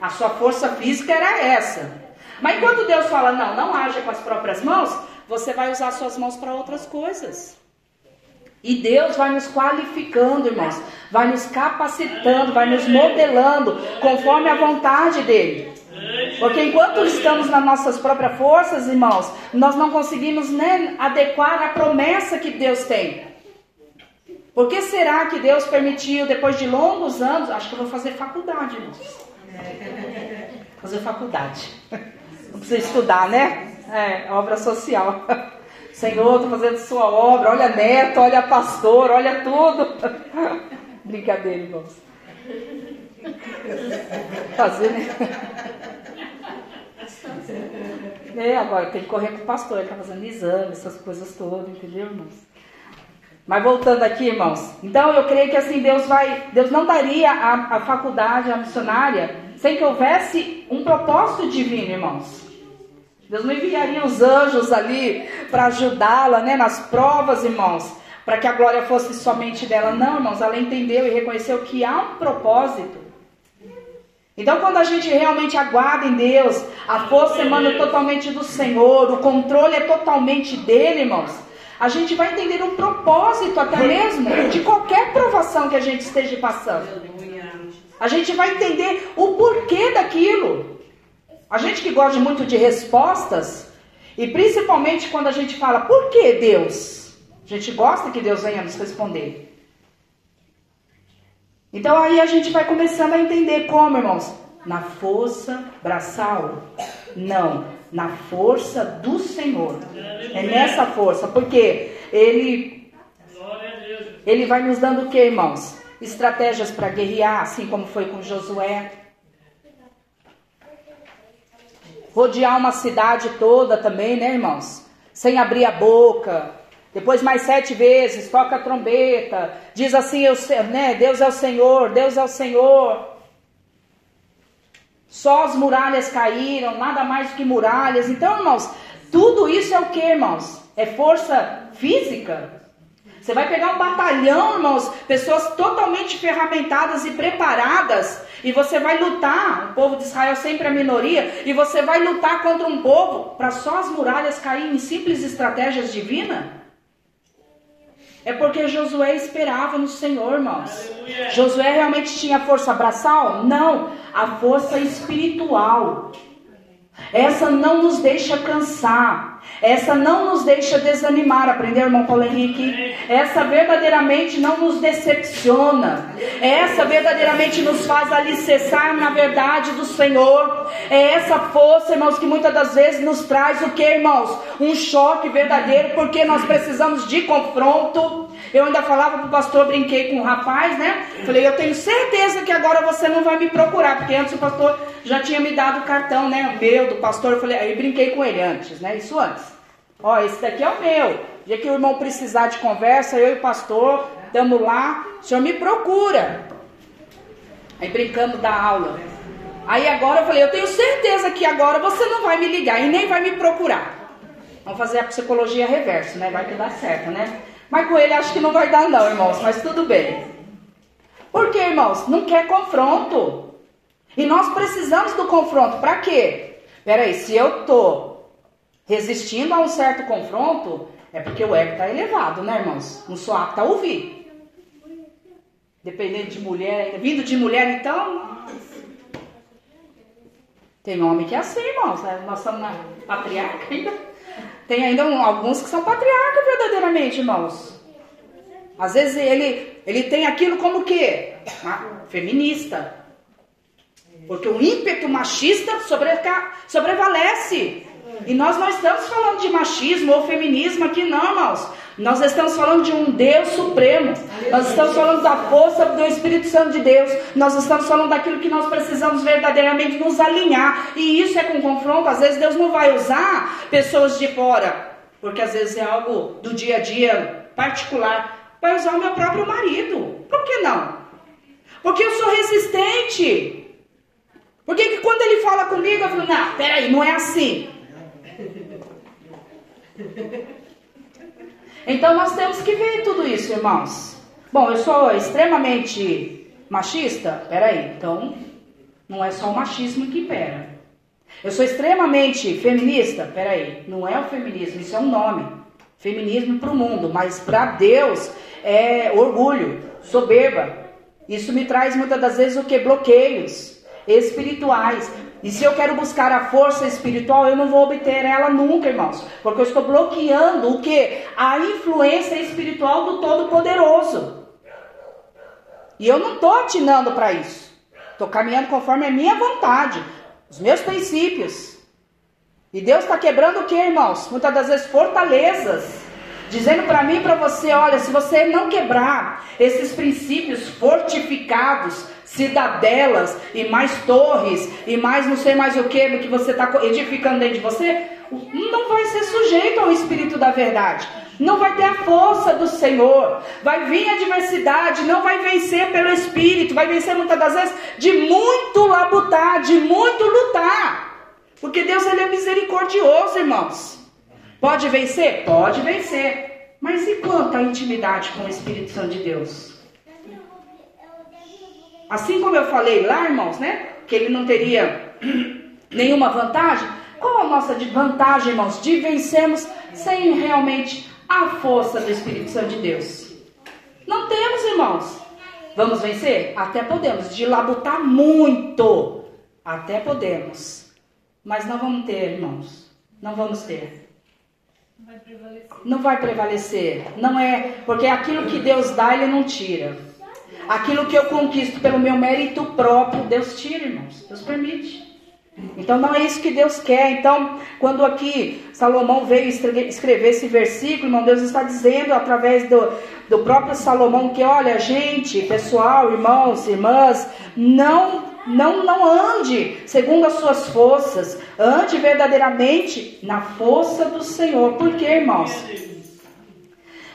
A sua força física era essa. Mas quando Deus fala, não, não haja com as próprias mãos, você vai usar suas mãos para outras coisas. E Deus vai nos qualificando, irmãos, vai nos capacitando, vai nos modelando conforme a vontade dele. Porque enquanto estamos nas nossas próprias forças, irmãos, nós não conseguimos nem adequar a promessa que Deus tem. Por que será que Deus permitiu, depois de longos anos, acho que eu vou fazer faculdade, irmãos. Fazer faculdade. Não precisa estudar, né? É, obra social. Senhor, estou fazendo sua obra. Olha neto, olha pastor, olha tudo. Brincadeira, irmãos. Fazer, né? É, agora tem que correr com o pastor, ele tá fazendo exame, essas coisas todas, entendeu, irmãos? Mas voltando aqui, irmãos. Então eu creio que assim Deus vai, Deus não daria a, a faculdade, a missionária, sem que houvesse um propósito divino, irmãos. Deus não enviaria os anjos ali para ajudá-la, né, nas provas, irmãos, para que a glória fosse somente dela. Não, irmãos, ela entendeu e reconheceu que há um propósito. Então, quando a gente realmente aguarda em Deus, a força emana totalmente do Senhor, o controle é totalmente dele, irmãos. A gente vai entender um propósito até mesmo de qualquer provação que a gente esteja passando. A gente vai entender o porquê daquilo. A gente que gosta muito de respostas, e principalmente quando a gente fala, por que Deus? A gente gosta que Deus venha nos responder. Então aí a gente vai começando a entender como, irmãos? Na força braçal? Não, na força do Senhor. É nessa força, porque ele ele vai nos dando o que, irmãos? Estratégias para guerrear, assim como foi com Josué. Rodear uma cidade toda também, né, irmãos? Sem abrir a boca. Depois mais sete vezes, toca a trombeta. Diz assim, eu, né, Deus é o Senhor, Deus é o Senhor. Só as muralhas caíram, nada mais do que muralhas. Então, irmãos, tudo isso é o que, irmãos? É força física? Você vai pegar um batalhão, irmãos, pessoas totalmente ferramentadas e preparadas, e você vai lutar. O povo de Israel sempre é minoria, e você vai lutar contra um povo para só as muralhas caírem em simples estratégias divinas? É porque Josué esperava no Senhor, irmãos. Aleluia. Josué realmente tinha força braçal? Não, a força espiritual. Essa não nos deixa cansar. Essa não nos deixa desanimar. Aprendeu, irmão Paulo Henrique? Essa verdadeiramente não nos decepciona. Essa verdadeiramente nos faz alicerçar na verdade do Senhor. É essa força, irmãos, que muitas das vezes nos traz o que, irmãos? Um choque verdadeiro, porque nós precisamos de confronto. Eu ainda falava pro pastor, brinquei com o rapaz, né? Falei, eu tenho certeza que agora você não vai me procurar, porque antes o pastor já tinha me dado o cartão, né? O meu, do pastor. Eu falei, aí brinquei com ele antes, né? Isso antes. Ó, esse daqui é o meu. dia que o irmão precisar de conversa, eu e o pastor, estamos lá, o senhor me procura. Aí brincando da aula. Aí agora eu falei, eu tenho certeza que agora você não vai me ligar e nem vai me procurar. Vamos fazer a psicologia reverso, né? Vai que dá certo, né? Mas com ele acho que não vai dar não, irmãos, mas tudo bem. Por quê, irmãos? Não quer confronto. E nós precisamos do confronto. Para quê? Peraí, se eu tô resistindo a um certo confronto, é porque o ego está elevado, né, irmãos? Não sou apta a ouvir. Dependendo de mulher, vindo de mulher, então. Tem homem que é assim, irmãos. Né? Nós somos na patriarca ainda. Tem ainda alguns que são patriarcas verdadeiramente, irmãos. Às vezes ele, ele tem aquilo como que? Feminista. Porque o ímpeto machista sobre, sobrevalece. E nós não estamos falando de machismo ou feminismo aqui, não, irmãos. Nós estamos falando de um Deus supremo. Nós estamos falando da força do Espírito Santo de Deus. Nós estamos falando daquilo que nós precisamos verdadeiramente nos alinhar. E isso é com confronto. Às vezes Deus não vai usar pessoas de fora, porque às vezes é algo do dia a dia particular. Vai usar o meu próprio marido. Por que não? Porque eu sou resistente. Porque que quando ele fala comigo, eu falo, não, peraí, não é assim. Então nós temos que ver tudo isso, irmãos. Bom, eu sou extremamente machista? Peraí, então não é só o machismo que impera. Eu sou extremamente feminista? Peraí, não é o feminismo, isso é um nome. Feminismo para o mundo, mas para Deus é orgulho, soberba. Isso me traz muitas das vezes o que? Bloqueios espirituais. E se eu quero buscar a força espiritual, eu não vou obter ela nunca, irmãos. Porque eu estou bloqueando o que? A influência espiritual do Todo-Poderoso. E eu não estou atinando para isso. Estou caminhando conforme a minha vontade, os meus princípios. E Deus está quebrando o que, irmãos? Muitas das vezes fortalezas dizendo para mim e para você: olha, se você não quebrar esses princípios fortificados, cidadelas e mais torres e mais não sei mais o que que você está edificando dentro de você, não vai ser sujeito ao Espírito da verdade. Não vai ter a força do Senhor. Vai vir a adversidade, não vai vencer pelo Espírito, vai vencer muitas das vezes de muito labutar, de muito lutar. Porque Deus ele é misericordioso, irmãos. Pode vencer? Pode vencer. Mas e quanto à intimidade com o Espírito Santo de Deus? Assim como eu falei lá, irmãos, né? Que ele não teria nenhuma vantagem. Qual a nossa vantagem, irmãos, de vencermos sem realmente a força do Espírito Santo de Deus? Não temos, irmãos. Vamos vencer? Até podemos. De labutar muito. Até podemos. Mas não vamos ter, irmãos. Não vamos ter. Não vai prevalecer. Não é. Porque aquilo que Deus dá, Ele não tira. Aquilo que eu conquisto pelo meu mérito próprio, Deus tira, irmãos. Deus permite. Então não é isso que Deus quer. Então, quando aqui Salomão veio escrever esse versículo, irmão, Deus está dizendo através do, do próprio Salomão que, olha, gente, pessoal, irmãos, irmãs, não não não ande segundo as suas forças, ande verdadeiramente na força do Senhor. Por quê, irmãos?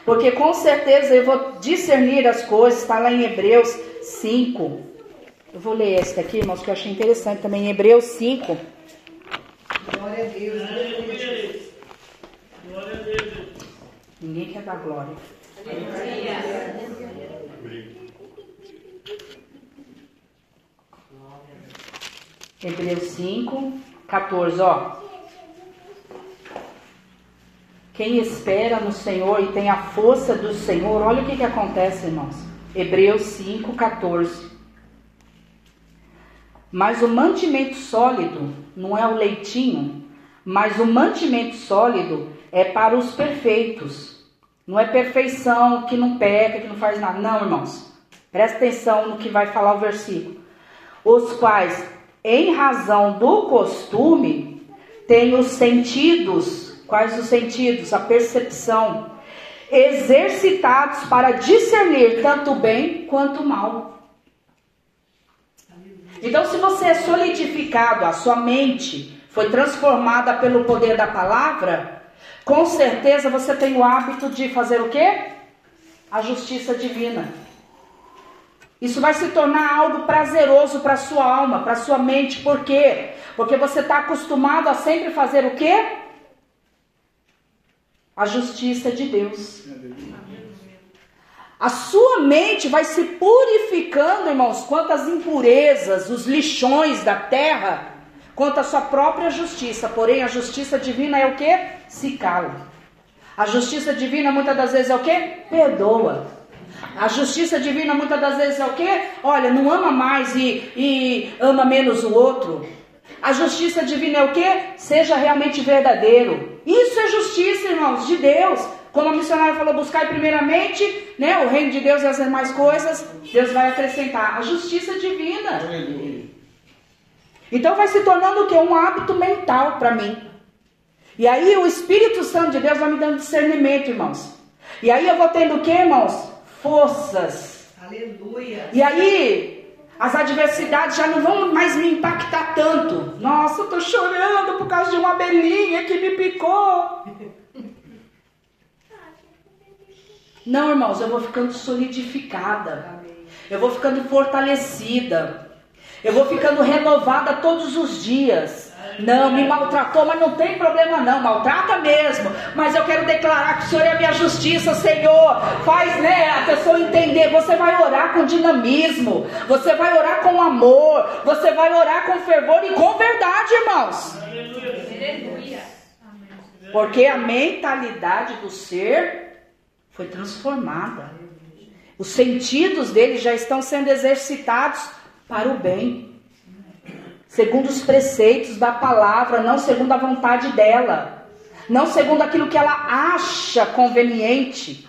Porque com certeza eu vou discernir as coisas, está lá em Hebreus 5. Eu vou ler esse aqui, irmãos, que eu achei interessante também, em Hebreus 5. Glória a Deus. Glória a Deus. Ninguém quer dar glória. Hebreus 5, 14, ó. Quem espera no Senhor e tem a força do Senhor, olha o que, que acontece, irmãos. Hebreus 5, 14. Mas o mantimento sólido não é o leitinho, mas o mantimento sólido é para os perfeitos. Não é perfeição que não peca, que não faz nada. Não, irmãos. Presta atenção no que vai falar o versículo. Os quais, em razão do costume, têm os sentidos Quais os sentidos? A percepção. Exercitados para discernir tanto bem quanto mal. Então, se você é solidificado, a sua mente foi transformada pelo poder da palavra, com certeza você tem o hábito de fazer o quê? A justiça divina. Isso vai se tornar algo prazeroso para sua alma, para sua mente. Por quê? Porque você está acostumado a sempre fazer o quê? a justiça de Deus. A sua mente vai se purificando, irmãos, quanto às impurezas, os lixões da terra, quanto à sua própria justiça. Porém, a justiça divina é o que? Se cala. A justiça divina muitas das vezes é o que? Perdoa. A justiça divina muitas das vezes é o que? Olha, não ama mais e, e ama menos o outro. A justiça divina é o que? Seja realmente verdadeiro. Isso é justiça, irmãos, de Deus. Como a missionária falou, buscar primeiramente né, o reino de Deus e as demais coisas, Deus vai acrescentar. A justiça divina. Então vai se tornando o que? Um hábito mental para mim. E aí o Espírito Santo de Deus vai me dando discernimento, irmãos. E aí eu vou tendo o que, irmãos? Forças. Aleluia. E aí as adversidades já não vão mais me impactar tanto. Nossa, eu estou chorando por causa de uma abelhinha que me picou. Não, irmãos, eu vou ficando solidificada. Eu vou ficando fortalecida. Eu vou ficando renovada todos os dias. Não, me maltratou, mas não tem problema não, maltrata mesmo. Mas eu quero declarar que o Senhor é a minha justiça, Senhor. Faz, né, a pessoa entender. Você vai orar com dinamismo, você vai orar com amor, você vai orar com fervor e com verdade, irmãos. Aleluia. Porque a mentalidade do ser foi transformada. Os sentidos dele já estão sendo exercitados para o bem segundo os preceitos da palavra, não segundo a vontade dela, não segundo aquilo que ela acha conveniente.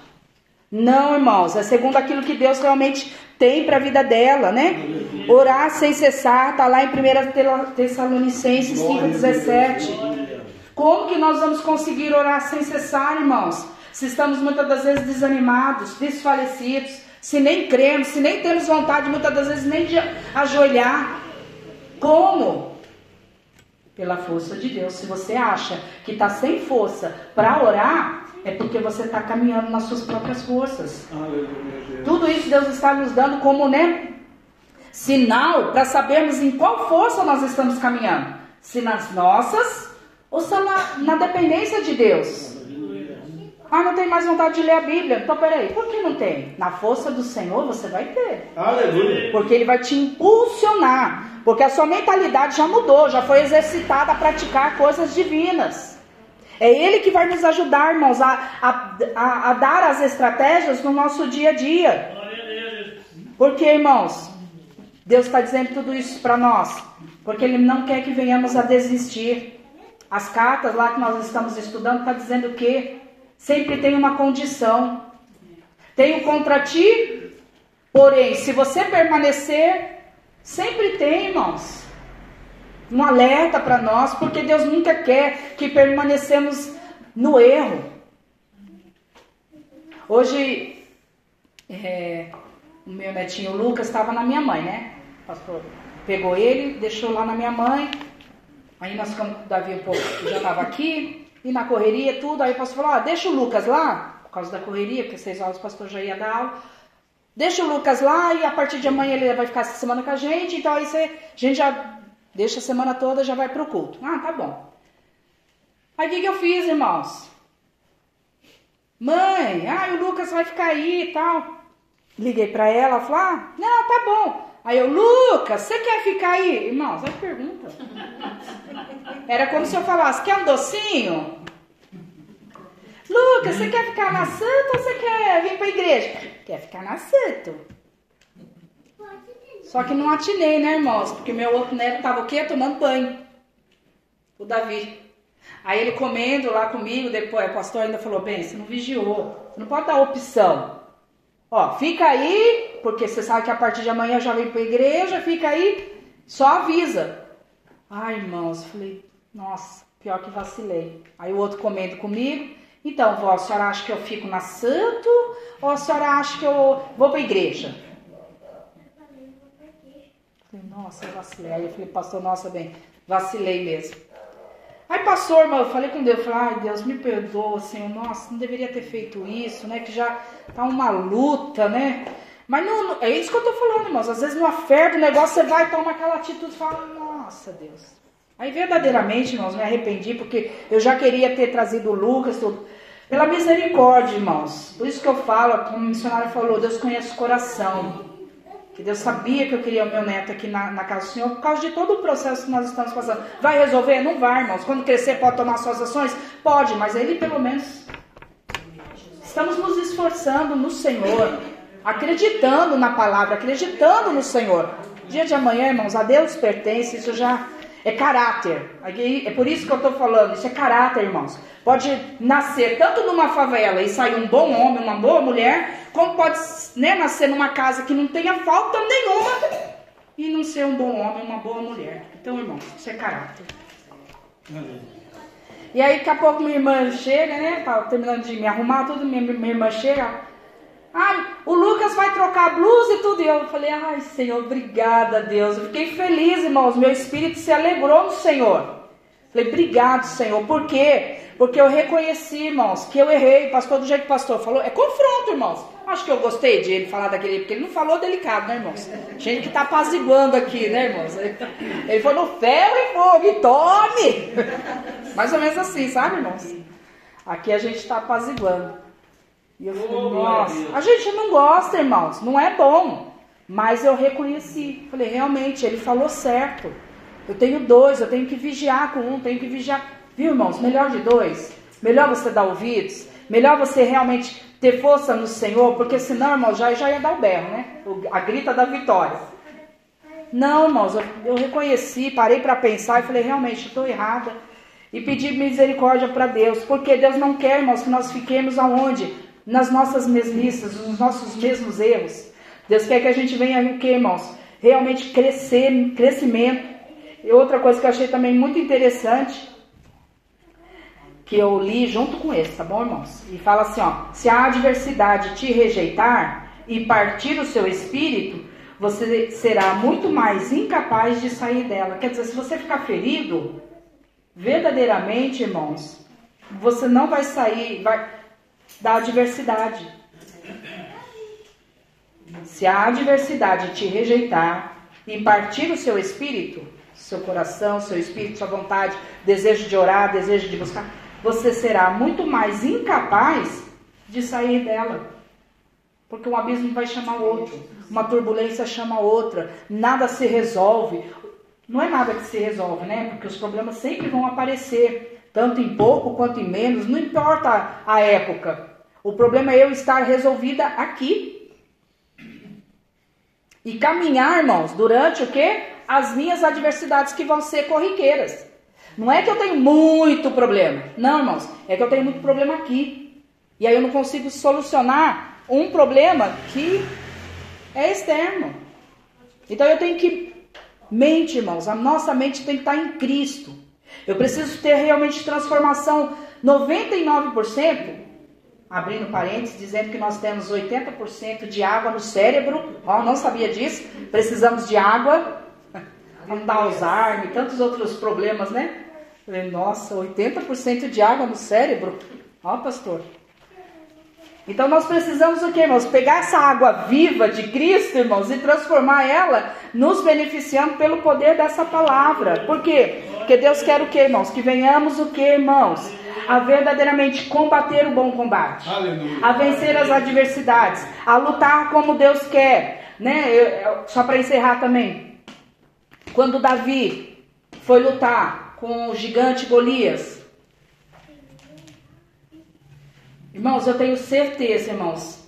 Não, irmãos, é segundo aquilo que Deus realmente tem para a vida dela, né? Orar sem cessar, tá lá em 1 Tessalonicenses 5:17. Como que nós vamos conseguir orar sem cessar, irmãos? se estamos muitas das vezes desanimados, desfalecidos, se nem cremos, se nem temos vontade muitas das vezes nem de ajoelhar. Como? Pela força de Deus. Se você acha que está sem força para orar, é porque você está caminhando nas suas próprias forças. Tudo isso Deus está nos dando como, né? Sinal para sabermos em qual força nós estamos caminhando. Se nas nossas ou se na, na dependência de Deus. Ah, não tem mais vontade de ler a Bíblia. Então, peraí, por que não tem? Na força do Senhor você vai ter. Aleluia. Porque Ele vai te impulsionar. Porque a sua mentalidade já mudou, já foi exercitada a praticar coisas divinas. É Ele que vai nos ajudar, irmãos, a, a, a, a dar as estratégias no nosso dia a dia. Porque, irmãos, Deus está dizendo tudo isso para nós. Porque Ele não quer que venhamos a desistir. As cartas lá que nós estamos estudando está dizendo que sempre tem uma condição. Tenho contra ti, porém, se você permanecer, sempre tem, irmãos. Um alerta para nós, porque Deus nunca quer que permanecemos no erro. Hoje, é, o meu netinho Lucas estava na minha mãe, né? Pastor pegou ele, deixou lá na minha mãe. Aí nós ficamos Davi um pouco, já estava aqui. E na correria, tudo. Aí o pastor falou: ah, deixa o Lucas lá, por causa da correria, porque seis horas o pastor já ia dar aula. Deixa o Lucas lá e a partir de amanhã ele vai ficar essa semana com a gente. Então aí você, a gente já deixa a semana toda já vai pro culto. Ah, tá bom. Aí o que, que eu fiz, irmãos? Mãe, ah, o Lucas vai ficar aí e tal. Liguei para ela, falou: ah, não, tá bom. Aí eu, Lucas, você quer ficar aí? Irmãos, é pergunta. Era como se eu falasse, quer um docinho? Lucas, você quer ficar na santa ou você quer vir para a igreja? Quer ficar na santa. Só que não atinei, né, irmãos? Porque meu outro neto estava o quê? Tomando banho. O Davi. Aí ele comendo lá comigo, depois o pastor ainda falou, bem, você não vigiou. Você não pode dar opção. Ó, fica aí, porque você sabe que a partir de amanhã já vem para a igreja, fica aí, só avisa. Ai, irmãos, falei, nossa, pior que vacilei. Aí o outro comendo comigo. Então, vó, a senhora acha que eu fico na santo ou a senhora acha que eu vou para igreja? Falei, nossa, eu vacilei. Aí eu falei, pastor, nossa, bem, vacilei mesmo. Aí passou, irmão, eu falei com Deus, falei, ai Deus, me perdoa, Senhor, nossa, não deveria ter feito isso, né? Que já tá uma luta, né? Mas não, não, é isso que eu tô falando, irmãos. Às vezes no fé do negócio você vai tomar aquela atitude e fala, nossa Deus. Aí verdadeiramente, irmãos, me arrependi, porque eu já queria ter trazido o Lucas, tudo. Pela misericórdia, irmãos. Por isso que eu falo, como o missionário falou, Deus conhece o coração. Que Deus sabia que eu queria o meu neto aqui na, na, casa do Senhor por causa de todo o processo que nós estamos passando. Vai resolver? Não vai, irmãos. Quando crescer, pode tomar suas ações? Pode, mas ele pelo menos. Estamos nos esforçando no Senhor, acreditando na palavra, acreditando no Senhor. Dia de amanhã, irmãos, a Deus pertence, isso já é caráter. É por isso que eu estou falando, isso é caráter, irmãos. Pode nascer tanto numa favela e sair um bom homem, uma boa mulher, como pode né, nascer numa casa que não tenha falta nenhuma e não ser um bom homem, uma boa mulher. Então, irmãos, isso é caráter. E aí, daqui a pouco minha irmã chega, né? Tá terminando de me arrumar tudo, minha, minha irmã chega. Ai, o Lucas vai trocar blusa e tudo. E eu falei, ai, Senhor, obrigada, Deus. Eu fiquei feliz, irmãos. Meu espírito se alegrou no Senhor. Falei, obrigado, Senhor. Por quê? Porque eu reconheci, irmãos, que eu errei. Pastor, do jeito que o pastor falou, é confronto, irmãos. Acho que eu gostei de ele falar daquele, porque ele não falou delicado, né, irmãos? Gente que tá apaziguando aqui, né, irmãos? Ele no ferro e fogo, e tome! Mais ou menos assim, sabe, irmãos? Aqui a gente tá apaziguando. E eu falei, oh, nossa, a gente não gosta, irmãos, não é bom. Mas eu reconheci. Falei, realmente, ele falou certo. Eu tenho dois, eu tenho que vigiar com um, tenho que vigiar. Viu, irmãos? Melhor de dois. Melhor você dar ouvidos. Melhor você realmente ter força no Senhor, porque senão, irmãos, já, já ia dar o berro, né? A grita da vitória. Não, irmãos, eu, eu reconheci, parei para pensar e falei, realmente, estou errada. E pedi misericórdia para Deus, porque Deus não quer, irmãos, que nós fiquemos aonde? Nas nossas mesmices, nos nossos mesmos erros. Deus quer que a gente venha o que, irmãos? Realmente crescer, crescimento. E outra coisa que eu achei também muito interessante, que eu li junto com esse, tá bom, irmãos? E fala assim, ó: se a adversidade te rejeitar e partir o seu espírito, você será muito mais incapaz de sair dela. Quer dizer, se você ficar ferido, verdadeiramente, irmãos, você não vai sair vai, da adversidade. Se a adversidade te rejeitar e partir o seu espírito, seu coração, seu espírito, sua vontade, desejo de orar, desejo de buscar, você será muito mais incapaz de sair dela. Porque um abismo vai chamar outro, uma turbulência chama outra, nada se resolve. Não é nada que se resolve, né? Porque os problemas sempre vão aparecer, tanto em pouco quanto em menos, não importa a época. O problema é eu estar resolvida aqui. E caminhar, irmãos, durante o quê? As minhas adversidades que vão ser corriqueiras. Não é que eu tenho muito problema. Não, irmãos, é que eu tenho muito problema aqui. E aí eu não consigo solucionar um problema que é externo. Então eu tenho que mente, irmãos, a nossa mente tem que estar em Cristo. Eu preciso ter realmente transformação 99%, abrindo parênteses, dizendo que nós temos 80% de água no cérebro. Ó, não sabia disso. Precisamos de água. Vamos dar Alzheimer tantos outros problemas, né? Nossa, 80% de água no cérebro. Ó, pastor. Então nós precisamos o que, irmãos? Pegar essa água viva de Cristo, irmãos, e transformar ela nos beneficiando pelo poder dessa palavra. Por quê? Porque Deus quer o que, irmãos? Que venhamos o que, irmãos? A verdadeiramente combater o bom combate, Aleluia. a vencer as adversidades, a lutar como Deus quer, né? Eu, eu, só para encerrar também, quando Davi foi lutar com o gigante Golias, Irmãos, eu tenho certeza, irmãos,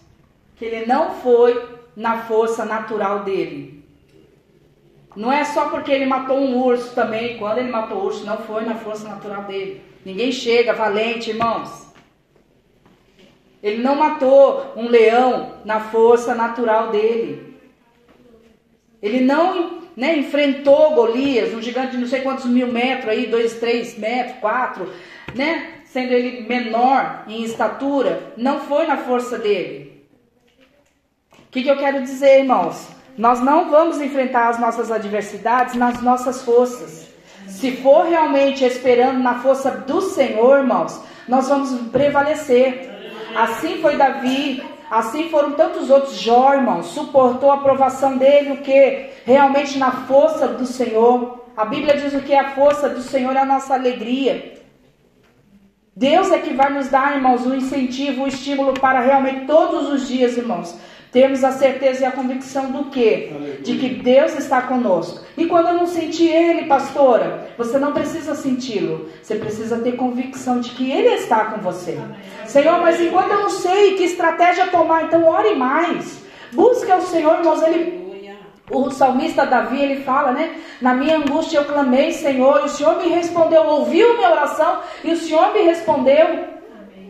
que ele não foi na força natural dele. Não é só porque ele matou um urso também. Quando ele matou o urso, não foi na força natural dele. Ninguém chega valente, irmãos. Ele não matou um leão na força natural dele. Ele não né, enfrentou Golias, um gigante de não sei quantos mil metros aí, dois, três metros, quatro, né? sendo ele menor em estatura, não foi na força dele. O que, que eu quero dizer, irmãos? Nós não vamos enfrentar as nossas adversidades nas nossas forças. Se for realmente esperando na força do Senhor, irmãos, nós vamos prevalecer. Assim foi Davi, assim foram tantos outros. Jó, irmãos, suportou a aprovação dele, o que? Realmente na força do Senhor. A Bíblia diz o que? A força do Senhor é a nossa alegria. Deus é que vai nos dar, irmãos, o incentivo, o estímulo para realmente todos os dias, irmãos, termos a certeza e a convicção do quê? De que Deus está conosco. E quando eu não sentir Ele, pastora, você não precisa senti-lo. Você precisa ter convicção de que Ele está com você. Senhor, mas enquanto eu não sei que estratégia tomar, então ore mais. Busque ao Senhor, irmãos, Ele o salmista Davi, ele fala, né? Na minha angústia eu clamei, Senhor, e o Senhor me respondeu, ouviu minha oração e o Senhor me respondeu.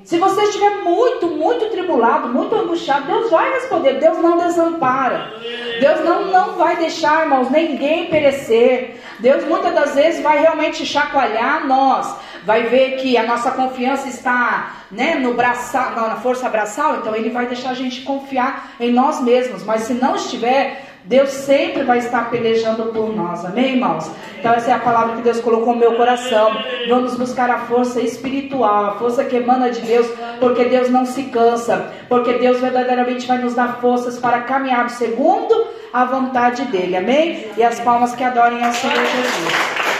Se você estiver muito, muito tribulado, muito angustiado, Deus vai responder. Deus não desampara. Deus não, não vai deixar, irmãos, ninguém perecer. Deus muitas das vezes vai realmente chacoalhar nós. Vai ver que a nossa confiança está né, no braçal, na força abraçal, então Ele vai deixar a gente confiar em nós mesmos. Mas se não estiver, Deus sempre vai estar pelejando por nós, amém, irmãos? Então, essa é a palavra que Deus colocou no meu coração. Vamos buscar a força espiritual, a força que emana de Deus, porque Deus não se cansa, porque Deus verdadeiramente vai nos dar forças para caminhar segundo a vontade dEle, amém? E as palmas que adorem ao Senhor Jesus.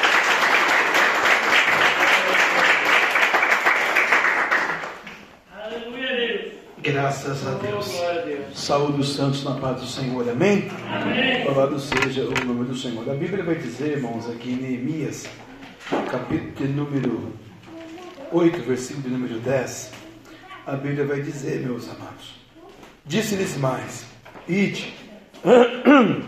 Graças a Deus. Saúde os santos na paz do Senhor. Amém? Amém? Louvado seja o nome do Senhor. A Bíblia vai dizer, irmãos, aqui em Neemias, capítulo número 8, versículo número 10. A Bíblia vai dizer, meus amados: Disse-lhes mais: Ide,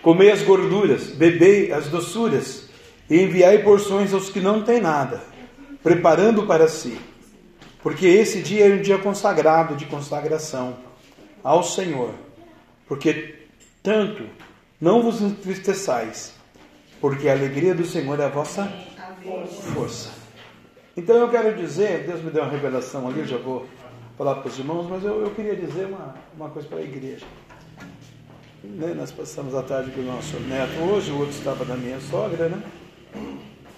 comei as gorduras, bebei as doçuras, e enviai porções aos que não têm nada, preparando para si porque esse dia é um dia consagrado, de consagração ao Senhor. Porque tanto não vos entristeçais, porque a alegria do Senhor é a vossa força. Então eu quero dizer, Deus me deu uma revelação ali, já vou falar para os irmãos, mas eu, eu queria dizer uma, uma coisa para a igreja. Né? Nós passamos a tarde com o nosso neto hoje, o outro estava da minha sogra, né?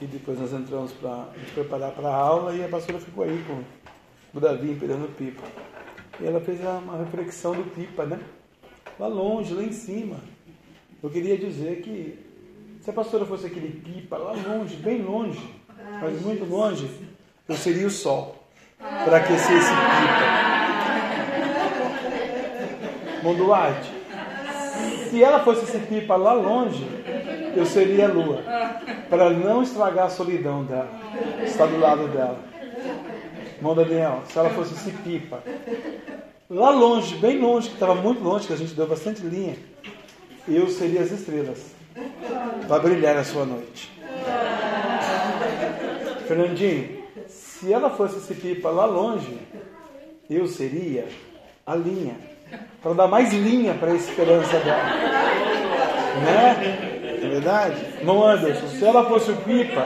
E depois nós entramos para preparar para a aula e a pastora ficou aí com o Davi empilhando pipa. E ela fez uma reflexão do pipa, né? Lá longe, lá em cima. Eu queria dizer que se a pastora fosse aquele pipa lá longe, bem longe, mas muito longe, eu seria o sol para aquecer esse pipa. Monduarte, se ela fosse esse pipa lá longe, eu seria a lua, para não estragar a solidão dela, estar do lado dela. Irmão Daniel, se ela fosse esse pipa, lá longe, bem longe, que estava muito longe, que a gente deu bastante linha, eu seria as estrelas para brilhar a sua noite. Fernandinho, se ela fosse esse pipa lá longe, eu seria a linha, para dar mais linha para a esperança dela. Né? É verdade? Irmão Anderson, se ela fosse o pipa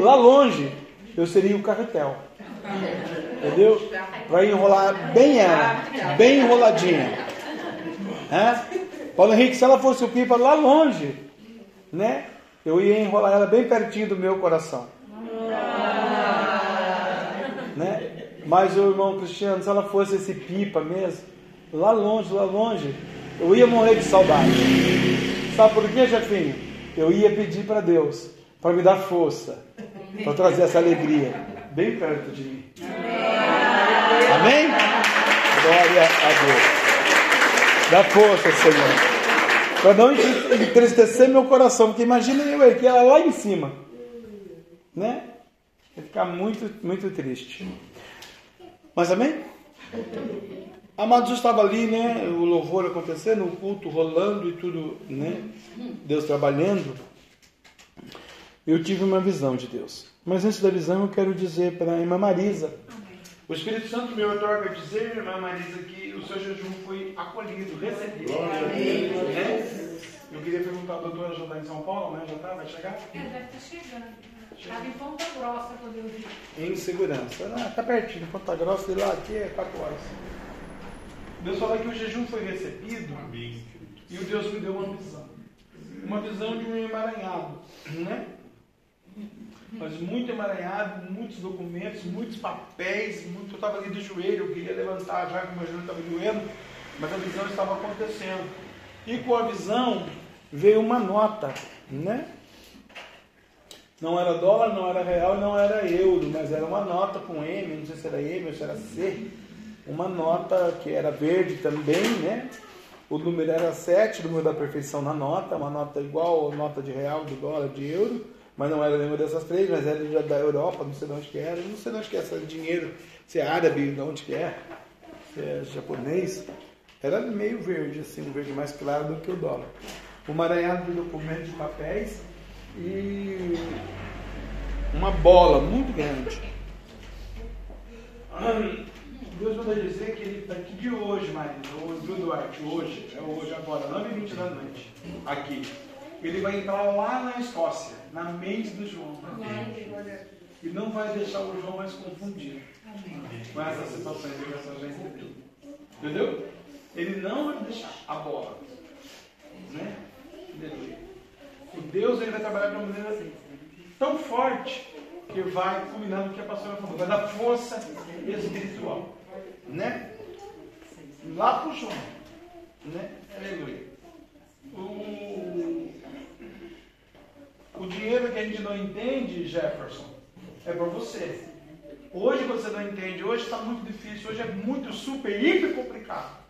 lá longe, eu seria o carretel. Entendeu? Para enrolar bem ela, bem enroladinha. É? Paulo Henrique, se ela fosse o pipa lá longe, né? Eu ia enrolar ela bem pertinho do meu coração. Né? Mas o irmão Cristiano, se ela fosse esse pipa mesmo, lá longe, lá longe, eu ia morrer de saudade. Sabe por quê, Jefinho? Eu ia pedir para Deus para me dar força, para trazer essa alegria bem perto de mim. Amém? Glória a Deus. Dá força, Senhor. Para não entristecer meu coração, porque imagina eu que ela lá em cima. Né? Vai ficar muito, muito triste. Mas amém? Amados, eu estava ali, né? O louvor acontecendo, o culto rolando e tudo, né? Deus trabalhando. Eu tive uma visão de Deus. Mas antes da visão, eu quero dizer para a irmã Marisa. O Espírito Santo me otorga dizer, irmã Marisa, que o seu jejum foi acolhido, recebido. Né? Eu queria perguntar, a doutora já está em São Paulo, né? Já está? Vai chegar? É, deve estar chegando. Estava em Ponta Grossa quando eu vi. Em segurança. Ah, tá pertinho, Ponta Grossa, e lá aqui é 4 horas. Deus fala que o jejum foi recebido e o Deus me deu uma visão. Uma visão de um emaranhado, né? Mas muito emaranhado, muitos documentos, muitos papéis, muito, eu estava ali de joelho, eu queria levantar já que meu joelho estava doendo, mas a visão estava acontecendo. E com a visão veio uma nota, né? Não era dólar, não era real, não era euro, mas era uma nota com M, não sei se era M ou se era C. Uma nota que era verde também, né? O número era 7, o número da perfeição na nota, uma nota igual a nota de real, do dólar, de euro, mas não era nenhuma dessas três, mas era da Europa, não sei de onde que era, não sei de onde que é, se é dinheiro, se é árabe, de onde que é, se é japonês. Era meio verde, assim, um verde mais claro do que o dólar. Um emaranhado de documentos de papéis e uma bola muito grande. Deus manda dizer que ele está aqui de hoje, Maria, o Bruno Duarte, hoje, é hoje agora, 9h20 da noite, aqui. Ele vai entrar lá na Escócia, na mente do João. E não vai deixar o João mais confundido com essas situações que essa gente Entendeu? Ele não vai deixar a bola. Né? O Deus ele vai trabalhar de uma maneira assim, tão forte que vai combinando com o que a pastora falou, vai dar força espiritual. Né? Lá para o João. Né? Aleluia. O, o dinheiro que a gente não entende, Jefferson, é para você. Hoje você não entende, hoje está muito difícil, hoje é muito super, hiper complicado.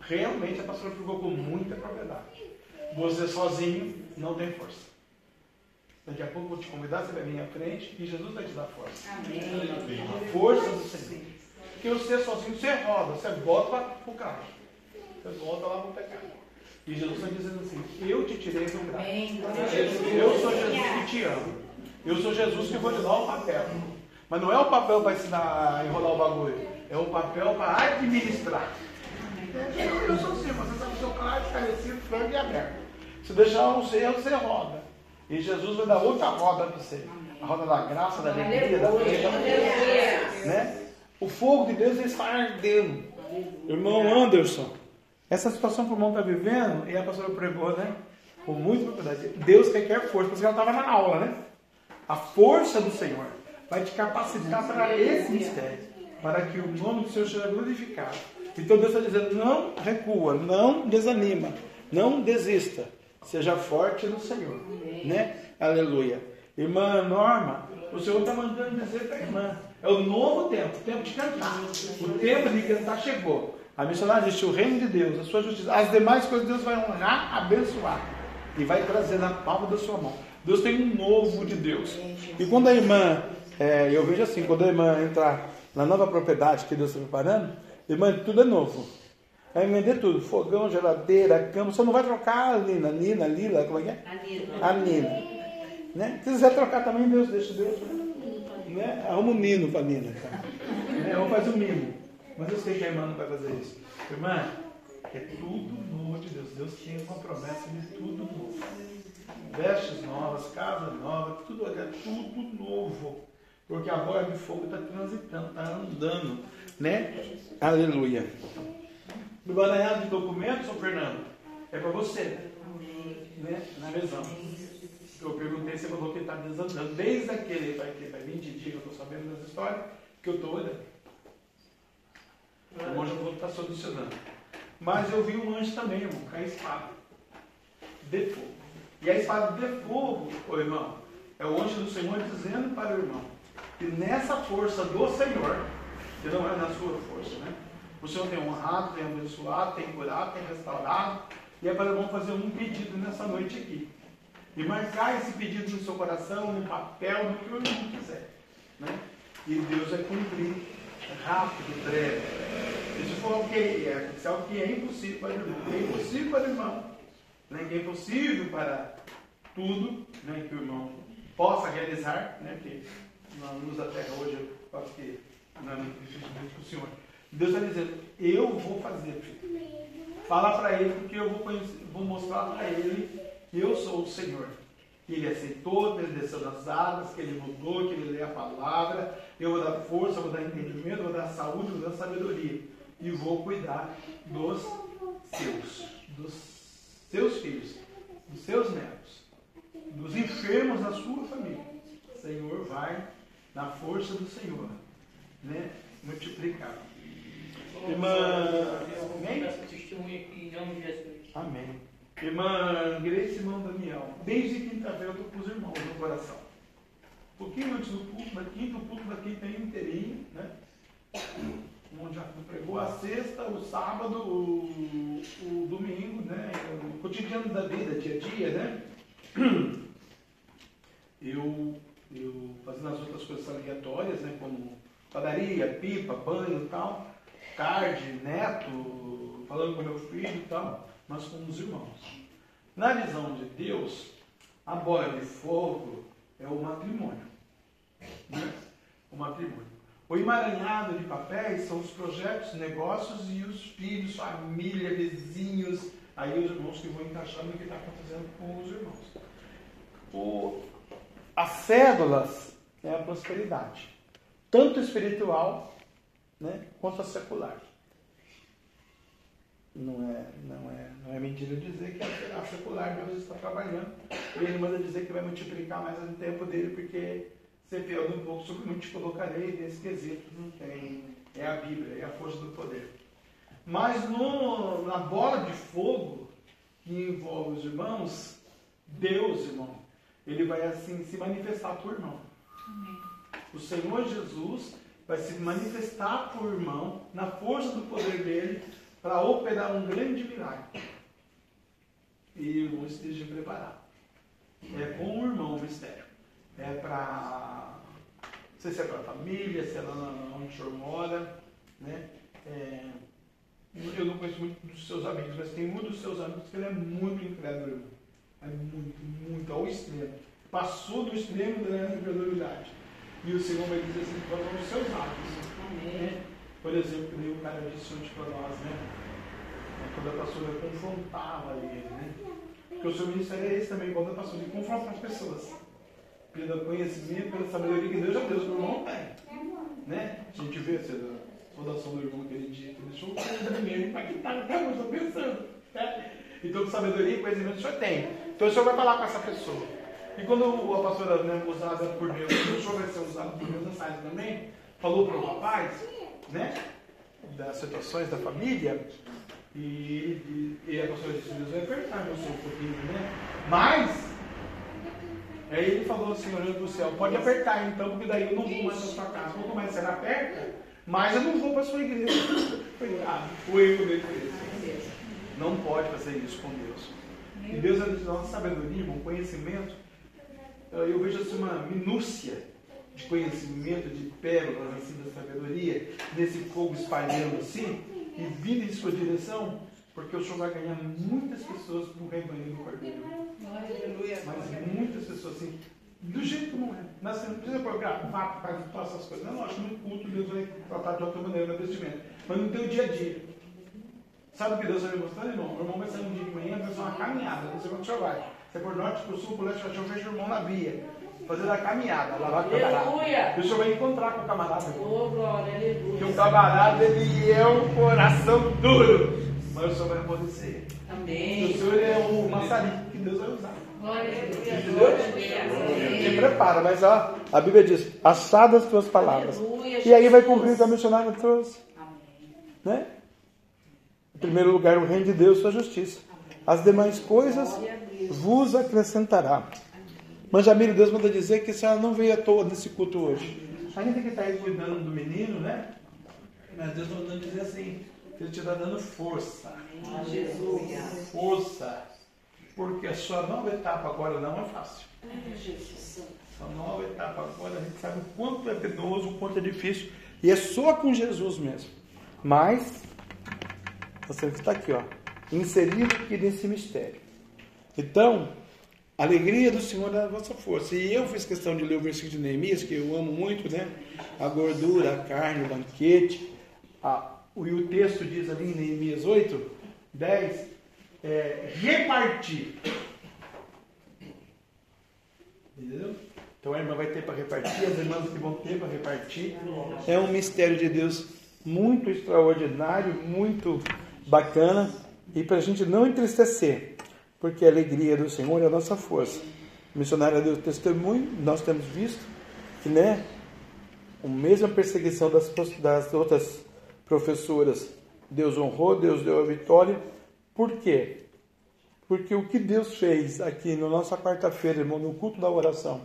Realmente a pastora ficou com muita propriedade. Você sozinho não tem força. Daqui a pouco eu vou te convidar, você vai vir à frente e Jesus vai te dar força. Amém. A força do Senhor. Porque você sozinho, você roda, você volta para o carro. Você volta lá para o pecado. E Jesus está dizendo assim: Eu te tirei do braço. Eu sou Jesus que te amo. Eu sou Jesus que vou te dar o papel. Mas não é o papel para ensinar a enrolar o bagulho. É o papel para administrar. Eu sou assim, você está com o seu carro esclarecido, frango e aberto. Se deixar um erro, você roda. E Jesus vai dar outra roda para você. a roda da graça, da alegria, da fé. Né? O fogo de Deus está ardendo. Irmão Anderson, essa situação que o irmão está vivendo, e a pastora pregou, né? Com muita propriedade. Deus requer força, porque ela estava na aula, né? A força do Senhor vai te capacitar para esse mistério, para que o nome do Senhor seja glorificado. Então Deus está dizendo: não recua, não desanima, não desista. Seja forte no Senhor. Né? Aleluia. Irmã Norma, o Senhor está mandando dizer para a irmã: é o novo tempo, o tempo de cantar. O tempo de cantar chegou. A missionária disse: o reino de Deus, a sua justiça, as demais coisas Deus vai honrar, abençoar e vai trazer na palma da sua mão. Deus tem um novo de Deus. E quando a irmã, é, eu vejo assim, quando a irmã entrar na nova propriedade que Deus está preparando, irmã, tudo é novo. Vai vender tudo, fogão, geladeira, cama, só não vai trocar a Nina, Nina, Lila, como é que é? A Nina. A Nina. Né? Se quiser trocar também, Deus deixa Deus. Né? Arruma um Nino para a Nina. Tá? É, ou faz um mimo. Mas eu sei que a irmã não vai fazer isso. Irmã, é tudo novo de Deus. Deus tinha uma promessa de tudo novo. Vestes novas, casa nova, tudo é tudo novo. Porque a bola de fogo está transitando, está andando. Né? Aleluia. O emaranhado de documentos, São Fernando, é para você. Né? Na visão. Eu perguntei, você falou que está desandando. Desde aquele, vai, vai 20 dias que eu estou sabendo dessa história, que eu estou olhando. O anjo que está solucionando. Mas eu vi um anjo também, irmão, com a espada de fogo. E a espada de fogo, irmão, é o anjo do Senhor dizendo para o irmão que nessa força do Senhor, que não é na sua força, né? O Senhor tem honrado, tem abençoado, tem curado, tem restaurado. E é o irmão fazer um pedido nessa noite aqui. E marcar esse pedido no seu coração, no papel, no que o irmão quiser. Né? E Deus vai cumprir rápido, breve. Isso foi algo que é, isso é algo que é impossível para o irmão. É impossível para o irmão. Né? Que é impossível para tudo né? que o irmão possa realizar. Né? Porque na luz da terra hoje eu acho que não é muito difícil para o Senhor. Deus está dizendo, eu vou fazer. Fala para ele, porque eu vou, conhecer, vou mostrar para ele que eu sou o Senhor. Que ele aceitou, que ele desceu das águas, que ele mudou, que ele lê a palavra. Eu vou dar força, vou dar entendimento, vou dar saúde, vou dar sabedoria. E vou cuidar dos seus, dos seus filhos, dos seus netos, dos enfermos da sua família. O Senhor vai, na força do Senhor, né, multiplicar. Irmã. Amém? Amém. Irmã Grace e irmão Daniel. Desde quinta-feira eu estou com os irmãos no coração. Um pouquinho antes do culto, da quinta, o culto da quinta é inteirinho, né? Onde já pregou a sexta, o sábado, o, o domingo, né? O cotidiano da vida, dia a dia, né? Eu, eu fazendo as outras coisas aleatórias, né? Como padaria, pipa, banho e tal card, neto, falando com meu filho e tal, mas com os irmãos. Na visão de Deus, a bola de fogo é o matrimônio. Né? O matrimônio. O emaranhado de papéis são os projetos, negócios e os filhos, família, vizinhos, aí os irmãos que vão encaixando no que está acontecendo com os irmãos. O, as cédulas é a prosperidade, tanto espiritual né, quanto a secular. Não é, não, é, não é mentira dizer que a secular Deus está trabalhando. E ele manda dizer que vai multiplicar mais no tempo dele, porque você fiel um pouco sobre muito te colocarei nesse quesito. Não tem. É a Bíblia, é a força do poder. Mas no, na bola de fogo que envolve os irmãos, Deus, irmão, ele vai assim se manifestar por irmão. Amém. O Senhor Jesus vai se manifestar por irmão, na força do poder dele, para operar um grande milagre. E o irmão esteja preparado. É com o irmão o mistério. É para. Não sei se é para a família, se é lá onde o senhor mora. Né? É, eu não conheço muito dos seus amigos, mas tem muitos dos seus amigos que ele é muito incrédulo. É muito, muito, ao extremo. Passou do extremo da incredulidade. E o Senhor vai dizer assim, são os seus atos. Né? Por exemplo, o cara disse ontem para nós, né? É quando a pastora confrontava ele, né? Porque o seu ministério é esse também, quando a pastora, confronta as pessoas. pelo conhecimento, pela sabedoria que Deus já deu, o irmão tem. Né? A gente vê essa fundação do irmão aquele dia, que deixou o primeiro impactado, até eu estou pensando. Né? Então, sabedoria e conhecimento o senhor tem. Então, o senhor vai falar com essa pessoa. E quando a pastora né, usada por Deus, o senhor vai ser usado por Deus área também, falou para o rapaz, né? Das situações da família, e, e, e a pastora disse, Deus vai apertar meu um pouquinho, né? Mas, aí ele falou assim, olhando para o céu, pode apertar então, porque daí eu não vou mais para sua casa. Quanto mais você aperta, mas eu não vou para sua igreja. Errado, o erro dele foi esse. Não pode fazer isso com Deus. E Deus é de nossa sabedoria, um conhecimento. Eu vejo assim uma minúcia de conhecimento, de pérolas assim da sabedoria, nesse fogo espalhando assim e vindo em sua direção, porque o Senhor vai ganhar muitas pessoas para o rebanho do Cordeiro. Mas muitas pessoas assim, do jeito como é. Nós não precisa programar para todas essas coisas. Não, acho que no culto Deus vai tratar de outra maneira no vestimento. Mas no teu dia a dia. Sabe o que Deus vai me mostrando, irmão? O irmão vai sair um dia de manhã, vai fazer uma caminhada. Não sei quando o senhor vai. Você é por norte, por sul, por leste, eu vejo o irmão na via fazendo a caminhada, lá vai o camarada. O senhor vai encontrar com o camarada. Oh, glória, aleluia. Porque o camarada, ele é um coração duro. Mas o senhor vai amolecer. Amém. O senhor é o maçarico que Deus vai usar. Se prepara, mas ó, a Bíblia diz, achadas as tuas palavras. Aleluia, e aí vai cumprir o que a missionária trouxe. Né? Em primeiro lugar, o reino de Deus, sua justiça. As demais coisas vos acrescentará. Mas Jamílio, Deus manda dizer que a senhora não veio à toa nesse culto hoje. Ainda que está aí cuidando do menino, né? Mas Deus manda dizer assim, que Ele te está dando força. Jesus. Força. Porque a sua nova etapa agora não é fácil. A nova etapa agora, a gente sabe o quanto é penoso, o quanto é difícil. E é só com Jesus mesmo. Mas, você está aqui, ó, inserido aqui nesse mistério. Então, a alegria do Senhor é a vossa força. E eu fiz questão de ler o versículo de Neemias, que eu amo muito, né? A gordura, a carne, o banquete. A, e o texto diz ali em Neemias 8, 10, é, repartir. Entendeu? Então a irmã vai ter para repartir, as irmãs que vão ter para repartir. É um mistério de Deus muito extraordinário, muito bacana. E para a gente não entristecer, porque a alegria do Senhor é a nossa força. O missionário deu testemunho, nós temos visto que, né, a mesma perseguição das, das outras professoras, Deus honrou, Deus deu a vitória. Por quê? Porque o que Deus fez aqui na nossa quarta-feira, irmão, no culto da oração,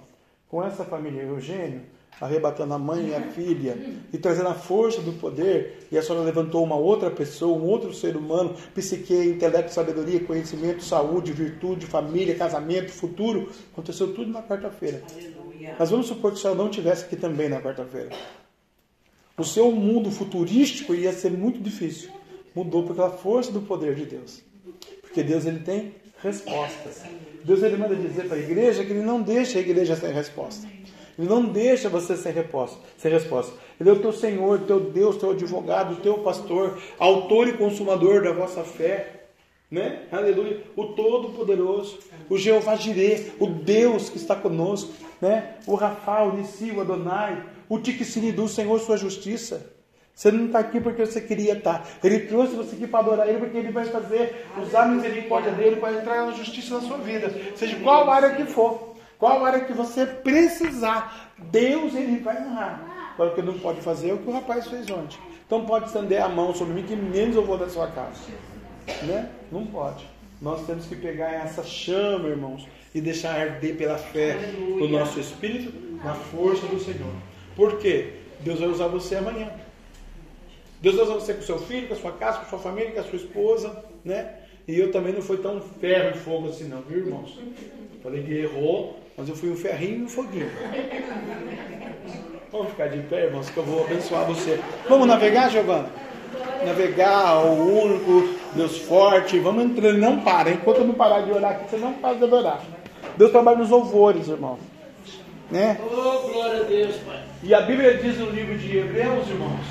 com essa família Eugênio, arrebatando a mãe e a filha e trazendo a força do poder. E a senhora levantou uma outra pessoa, um outro ser humano, psique, intelecto, sabedoria, conhecimento, saúde, virtude, família, casamento, futuro. Aconteceu tudo na quarta-feira. Mas vamos supor que a senhora não estivesse aqui também na quarta-feira. O seu mundo futurístico ia ser muito difícil. Mudou pela força do poder de Deus. Porque Deus ele tem respostas. Deus ele manda dizer para a igreja que ele não deixa a igreja sem resposta. Ele não deixa você sem resposta, sem resposta. Ele é o teu Senhor, teu Deus, teu advogado, teu pastor, autor e consumador da vossa fé. Né? Aleluia. O Todo-Poderoso, o Jeová Jireh, o Deus que está conosco, né? O Rafa, o Nissi, o Adonai, o Tiquissiridu, Senhor, sua justiça. Você não está aqui porque você queria estar. Ele trouxe você aqui para adorar Ele porque Ele vai fazer, usar a misericórdia dele para entrar na justiça na sua vida. Seja qual área que for. Qual área que você precisar, Deus ele vai honrar. Agora o que não pode fazer é o que o rapaz fez ontem. Então pode estender a mão sobre mim que menos eu vou da sua casa. Né? Não pode. Nós temos que pegar essa chama, irmãos, e deixar arder pela fé o nosso espírito na força do Senhor. Por quê? Deus vai usar você amanhã. Deus vai usar você com seu filho, com a sua casa, com a sua família, com a sua esposa, né? E eu também não fui tão ferro e fogo assim, não, viu, irmãos? Falei que errou, mas eu fui um ferrinho e um foguinho. Vamos ficar de pé, irmãos, que eu vou abençoar você. Vamos navegar, Giovana? Navegar, o único, Deus forte. Vamos entrando, não para. Enquanto eu não parar de orar aqui, você não para de adorar. Deus trabalha nos louvores, irmão. Né? Oh, glória a Deus, Pai. E a Bíblia diz no livro de Hebreus, irmãos,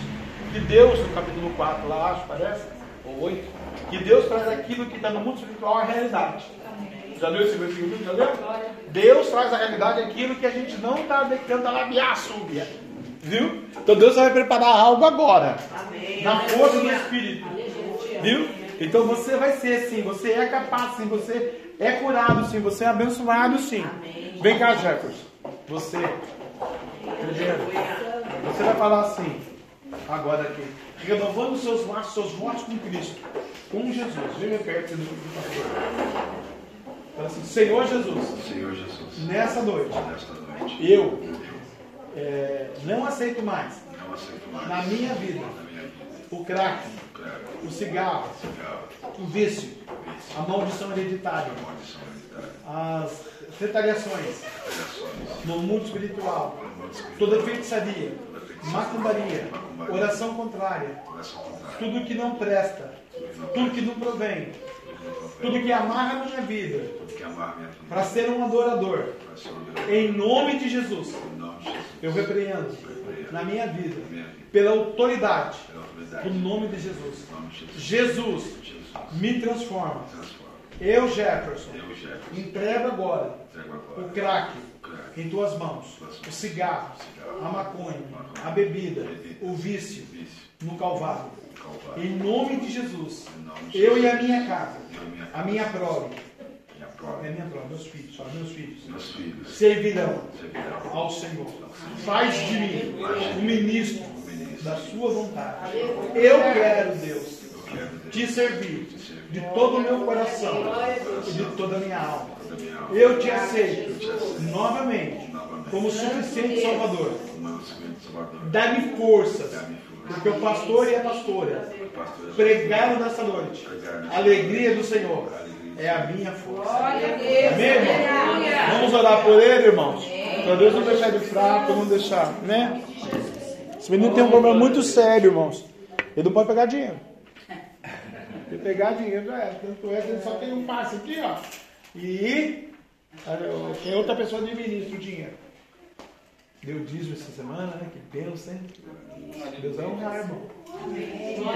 que Deus, no capítulo 4, lá acho, parece, ou 8, que Deus traz aquilo que está no mundo espiritual à realidade. Já leu esse versículo? Já leu? Deus traz a realidade aquilo que a gente não está tentando labiar, subia. Viu? Então Deus vai preparar algo agora. Na força do Espírito. Viu? Então você vai ser sim, você é capaz sim, você é curado sim, você é abençoado sim. Vem cá, Jefferson. Você. Primeiro. Você vai falar assim, agora aqui. Renovando seus laços, seus votos com Cristo. Com Jesus. Vem perto do pastor. Fala assim, Senhor Jesus. Senhor Jesus. Nessa noite. Nesta noite. Eu é, não aceito mais. Não aceito mais. Na minha vida. Na minha vida. O crack. O cigarro. O vício. A maldição hereditária. As retaliações. No mundo espiritual. Toda feitiçaria. Macumbaria. Oração contrária. Tudo que não presta. Tudo que não provém. Tudo que amarra a minha vida. Para ser um adorador. Em nome de Jesus. Eu repreendo na minha vida. Pela autoridade. Pela autoridade. O nome de Jesus. Jesus. Me transforma. Eu, Jefferson, entrego agora o crack em tuas mãos, o cigarro, a maconha, a bebida, o Vício. no Calvário. Em nome de Jesus, eu e a minha casa, a minha prole, é minha prole, meus filhos, só meus filhos, Meus filhos. servirão. Servirão. ao Senhor. Faz de mim um ministro da sua vontade. Eu quero, Deus, te servir de todo o meu coração e de toda a minha alma. Eu te aceito novamente como suficiente Salvador. Dá-me forças, Dá-me força. Porque o pastor e a pastora Pastor. pregaram nessa noite. Alegria do Senhor é a minha força. Amém, irmão? Vamos orar por ele, irmãos? Para Deus não deixar ele fraco, não deixar, né? Esse menino tem um problema muito sério, irmãos. Ele não pode pegar dinheiro. Se pegar dinheiro já era. Tanto é que ele só tem um passe aqui, ó. E tem outra pessoa administra o dinheiro. Deu dízimo essa semana, né? Que bênção, hein? Deus é um raio, irmão.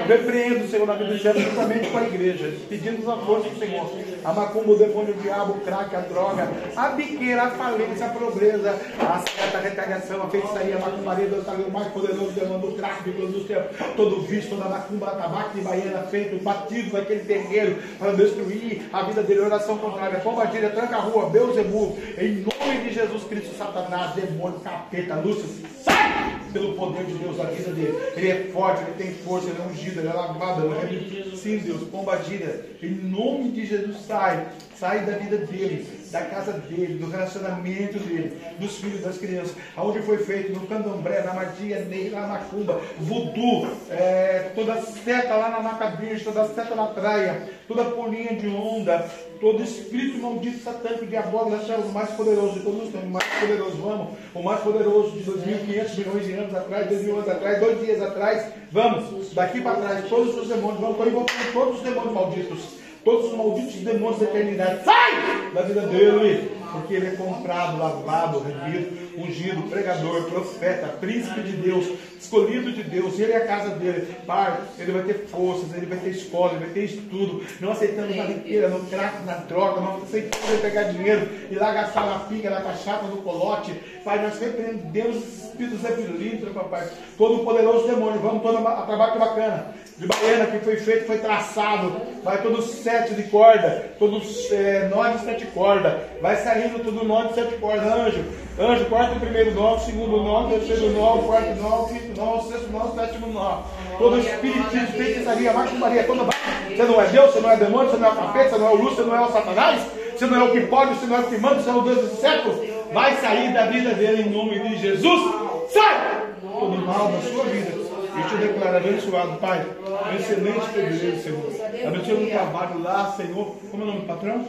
Eu repreendo, Senhor, na vida do Jefferson juntamente com a igreja, pedindo a força do Senhor. A macumba, o demônio, o diabo, o crack, a droga, a biqueira, a falência, a pobreza, a seta, a retaliação, a feitiçaria, a macumbaria, está o mais poderoso demônio do crack, do céu, todo vício, toda macumba, tabaco de baiana feito, batido naquele terreiro, para destruir a vida dele, oração contrária, pombagira, tranca a rua, Beuzebu, em nome de Jesus Cristo, Satanás, demônio, capeta, Lúcifer, sai pelo poder de Deus da vida dele. Ele é forte, ele tem força, ele é ungido, ele é lavado, ele é... Sim, Deus, pombagira, em nome de Jesus, sai, sai da vida dele, da casa dele, do relacionamento dele, dos filhos, das crianças, aonde foi feito, no candomblé, na magia na macumba, voodoo, é, toda seta lá na Macabirge, toda seta na praia, toda polinha de onda, todo espírito maldito, satânico, diabólico, chamamos o mais poderoso de todos os tempos, o mais poderoso, vamos, o mais poderoso de 2.500 milhões de anos atrás, 2 mil anos atrás, dois dias atrás, vamos, daqui para trás, todos os demônios, vamos, estou invocando todos os demônios malditos, todos os malditos demônios da eternidade, sai da vida dele, porque ele é comprado, lavado, remido, ungido, pregador, profeta, príncipe de Deus, escolhido de Deus, ele é a casa dele, pai, ele vai ter forças, ele vai ter escola, ele vai ter estudo, não aceitamos na riqueza, no tráfico, na droga, não aceitamos ele pegar dinheiro e lá gastar na pinga, na cachaça, no colote, pai, nós repreendemos os espíritos epilíntropos, papai, todo poderoso demônio, vamos todo a trabalho bacana, de baiana que foi feito, foi traçado, vai todos sete de corda, todos é, nó de sete corda, vai saindo tudo nó de sete cordas, anjo, anjo, primeiro nó, segundo nó, terceiro nó, quarto nó, quinto nó, sexto nó, sétimo nó, todo espiritismo, feitiçaria, macumbaria, toda você não é Deus, você não é demônio, você não é o capeta, você não é o luz, você não é o satanás, você não é o que pode, você não é o que manda, você é o Deus do século, vai sair da vida dele em nome de Jesus, sai! Todo mal da sua vida, e te declaro abençoado, Pai. Um excelente privilégio, Senhor. Abençoa o trabalho lá, Senhor. Como é o nome do patrão?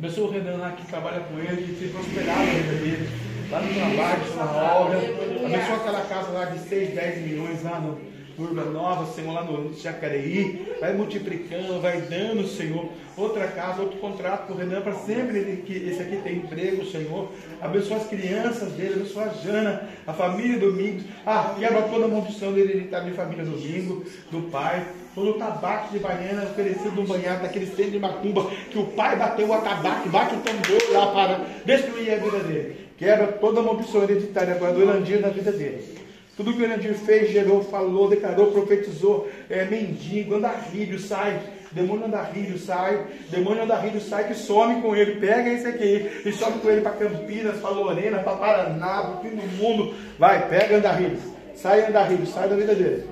Abençoa o Renan lá que trabalha com ele, que tem prosperado a vida dele. Lá no trabalho, na obra. Abençoa aquela casa lá de 6, 10 milhões lá no, turma nova, Senhor, lá no Jacareí. Vai multiplicando, vai dando, Senhor. Outra casa, outro contrato com o Renan para sempre que esse aqui tem emprego, Senhor. Abençoa as crianças dele, abençoa a Jana, a família Domingos. Ah, quebra toda a maldição dele, ele está de família Domingo, do pai. Todo o tabaco de baiana oferecido no banhado daquele centro de macumba, que o pai bateu o atabaque, bate o tambor lá para destruir a vida dele. Quebra toda a maldição hereditária agora do Elandir na vida dele. Tudo que o Elandir fez, gerou, falou, declarou, profetizou, é mendigo, andarilho, sai. Demônio andarilho sai, demônio andarilho sai que some com ele, pega esse aqui e some com ele para Campinas, para Lorena, para Paraná, para o fim do mundo. Vai, pega andarilho, sai andarilho, sai da vida dele.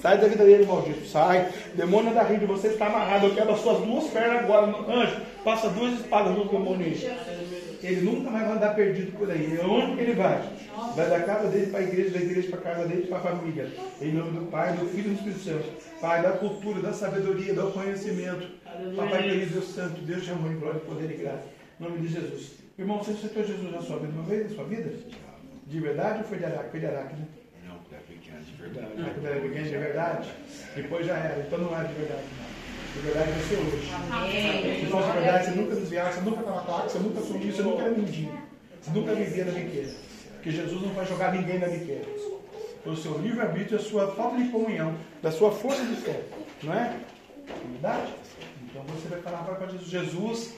Sai da vida dele, maldito. Sai. Demônio da você está amarrado. Eu quero as suas duas pernas agora. Anjo, passa duas espadas no demônio. Ele nunca mais vai andar perdido por aí. Onde que ele vai? Vai da casa dele para a igreja, da igreja para a casa dele, para a família. Em nome do Pai, do Filho e do Espírito Santo. Pai, da cultura, da sabedoria, do conhecimento. Papai querido, Deus Santo, Deus de amor, glória, poder e graça. Em nome de Jesus. Irmão, você aceitou Jesus na sua vida uma vez, na sua vida? De verdade ou foi de Araque? Foi de Araque, né? Não, é pequeno de verdade. Quando era pequeno de verdade, depois já era, então não é de verdade. Não. De verdade vai ser hoje. Se fosse de verdade, você nunca desviava, você nunca estava claro, você nunca sumiu, você nunca era mendigo. Você nunca vivia na biqueira. Porque Jesus não vai jogar ninguém na biqueira. Pelo seu livre-arbítrio, a sua falta de comunhão, da sua força de fé. Não é? Verdade? Então você vai falar para Jesus, Jesus,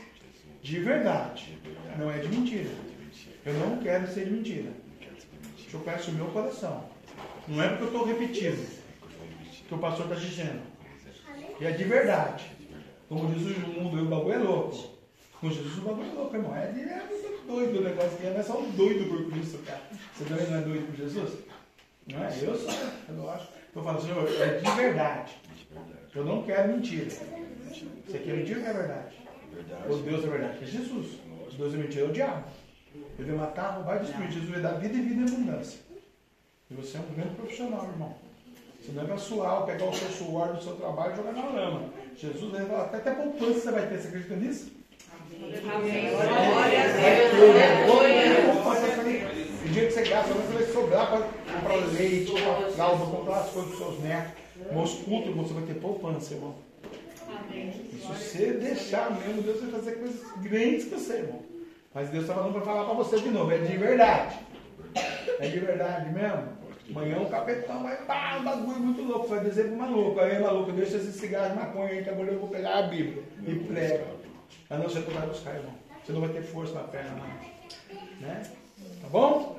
de verdade, não é de mentira. Eu não quero ser de mentira. Eu peço o meu coração. Não é porque eu estou repetindo que o pastor está dizendo. E é de verdade. Como diz o mundo, o bagulho é louco. Com Jesus o bagulho é louco, irmão. É, de, é muito doido o negócio que é, não é só um doido por Cristo, cara. Você também não é doido por Jesus? Não é? Eu sou, eu acho. Eu falo, Senhor, é de verdade. Eu não quero mentira. Você quer mentira ou é verdade? O Deus é verdade, que é Jesus. O Deus é mentira, é o diabo. Ele vai matar, roubar e destruir. Jesus vai dar vida e vida em abundância. E você é um grande profissional, irmão. Você não é para suar, pegar o seu suor do seu trabalho e jogar na lama. Jesus falar, até, até poupança você vai ter. Você acredita nisso? O dia que você gasta, você vai sobrar para comprar leite, comprar fralda, comprar as coisas dos seus netos. Nos cultos você vai ter poupança, irmão. E se você deixar mesmo, Deus vai fazer coisas grandes com você, irmão. Mas Deus está falando para falar para você de novo, é de verdade. É de verdade mesmo. Amanhã o capetão vai, pá, um bagulho muito louco, vai dizer pro maluco, aí maluco, deixa esse cigarro de maconha aí, que agora eu vou pegar a Bíblia e prega. Mas não, você não vai buscar, irmão. Você não vai ter força na perna, não. Né? Tá bom?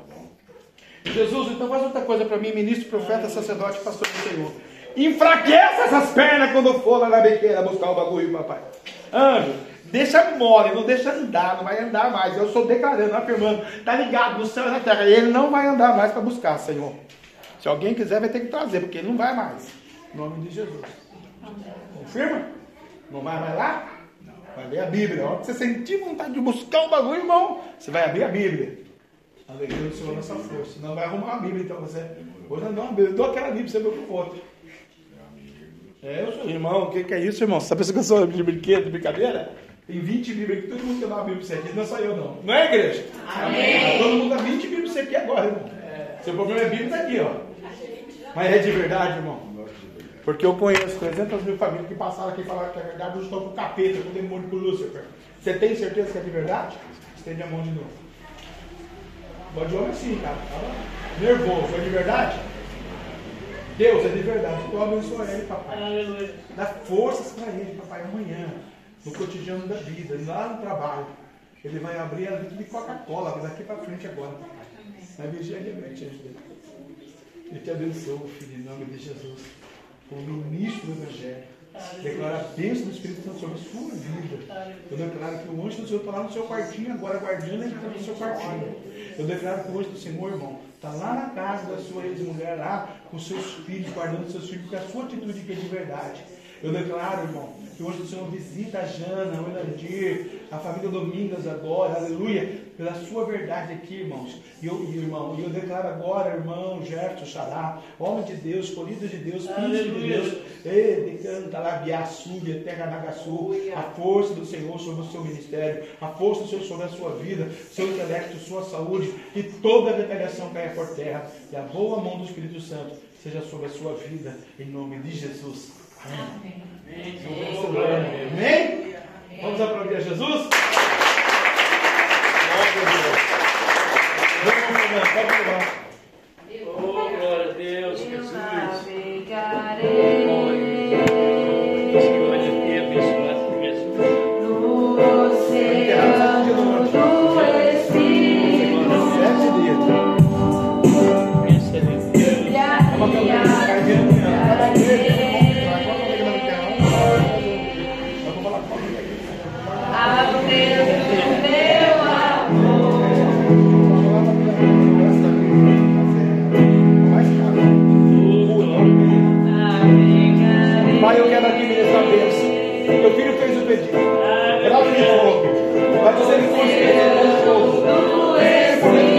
Jesus, então faz outra coisa para mim, ministro, profeta, sacerdote, pastor do Senhor. Enfraqueça essas pernas quando for lá na biqueira buscar o bagulho, papai. Anjo, deixa mole, não deixa andar, não vai andar mais. Eu estou declarando, afirmando, tá ligado no céu e na terra. Ele não vai andar mais para buscar, Senhor. Se alguém quiser, vai ter que trazer, porque ele não vai mais. Em nome de Jesus. Confirma? Não vai mais lá? Vai ler a Bíblia. A hora que você sentir vontade de buscar o bagulho, irmão, você vai abrir a Bíblia. Alegria do Senhor nessa força. Não vai arrumar a Bíblia, então você. Hoje não Bíblia. Eu dou aquela Bíblia, você vê o. É, eu sou irmão. O que, que é isso, irmão? Você pensando que eu sou de brinquedo, de brincadeira? Tem 20 Bíblias aqui, todo mundo tem uma Bíblia para você aqui, não é só eu, não. Não é, igreja? Amém. Todo mundo dá 20 Bíblias para você aqui agora, irmão. Seu problema é Bíblia, está aqui, ó. Mas é de verdade, irmão. Porque eu conheço 300 mil famílias que passaram aqui e falaram que é verdade, eu estou com o capeta, com o demônio, com o Lúcifer. Você tem certeza que é de verdade? Estende a mão de novo. Bom de homem assim, cara. Tava nervoso. É de verdade? Deus é de verdade. Tu abençoa ele, papai. Dá forças para ele, papai, amanhã. No cotidiano da vida, lá no trabalho. Ele vai abrir a vida de Coca-Cola daqui para frente agora. Vai vigiar de noite, Jesus. Eu te abençoo, filho, em nome de Jesus. Como ministro do Evangelho. Declara a bênção do Espírito Santo sobre a sua vida. Eu declaro que o anjo do Senhor está lá no seu quartinho, agora guardando ele no seu quartinho. Eu declaro que o anjo do Senhor, irmão, está lá na casa da sua ex-mulher, lá com seus filhos, guardando seus filhos, porque a sua atitude que é de verdade. Eu declaro, irmão, que hoje o Senhor visita a Jana, o Elandir, a família Domingas agora, aleluia, pela sua verdade aqui, irmãos. E eu, irmão, e eu declaro agora, irmão, Gerto, Xará, homem de Deus, colhido de Deus, filho de Deus, ele canta lá, Biaçúbia, terra Nagaçu, a força do Senhor sobre o seu ministério, a força do Senhor sobre a sua vida, seu intelecto, sua saúde, que toda a retaliação caia por terra, e a boa mão do Espírito Santo seja sobre a sua vida, em nome de Jesus. Amém. Amém. Amém? Amém? Vamos aplaudir a Jesus? Vamos, Fernando, pode levar. lunedì, gratuito, per poter riconoscere il tuo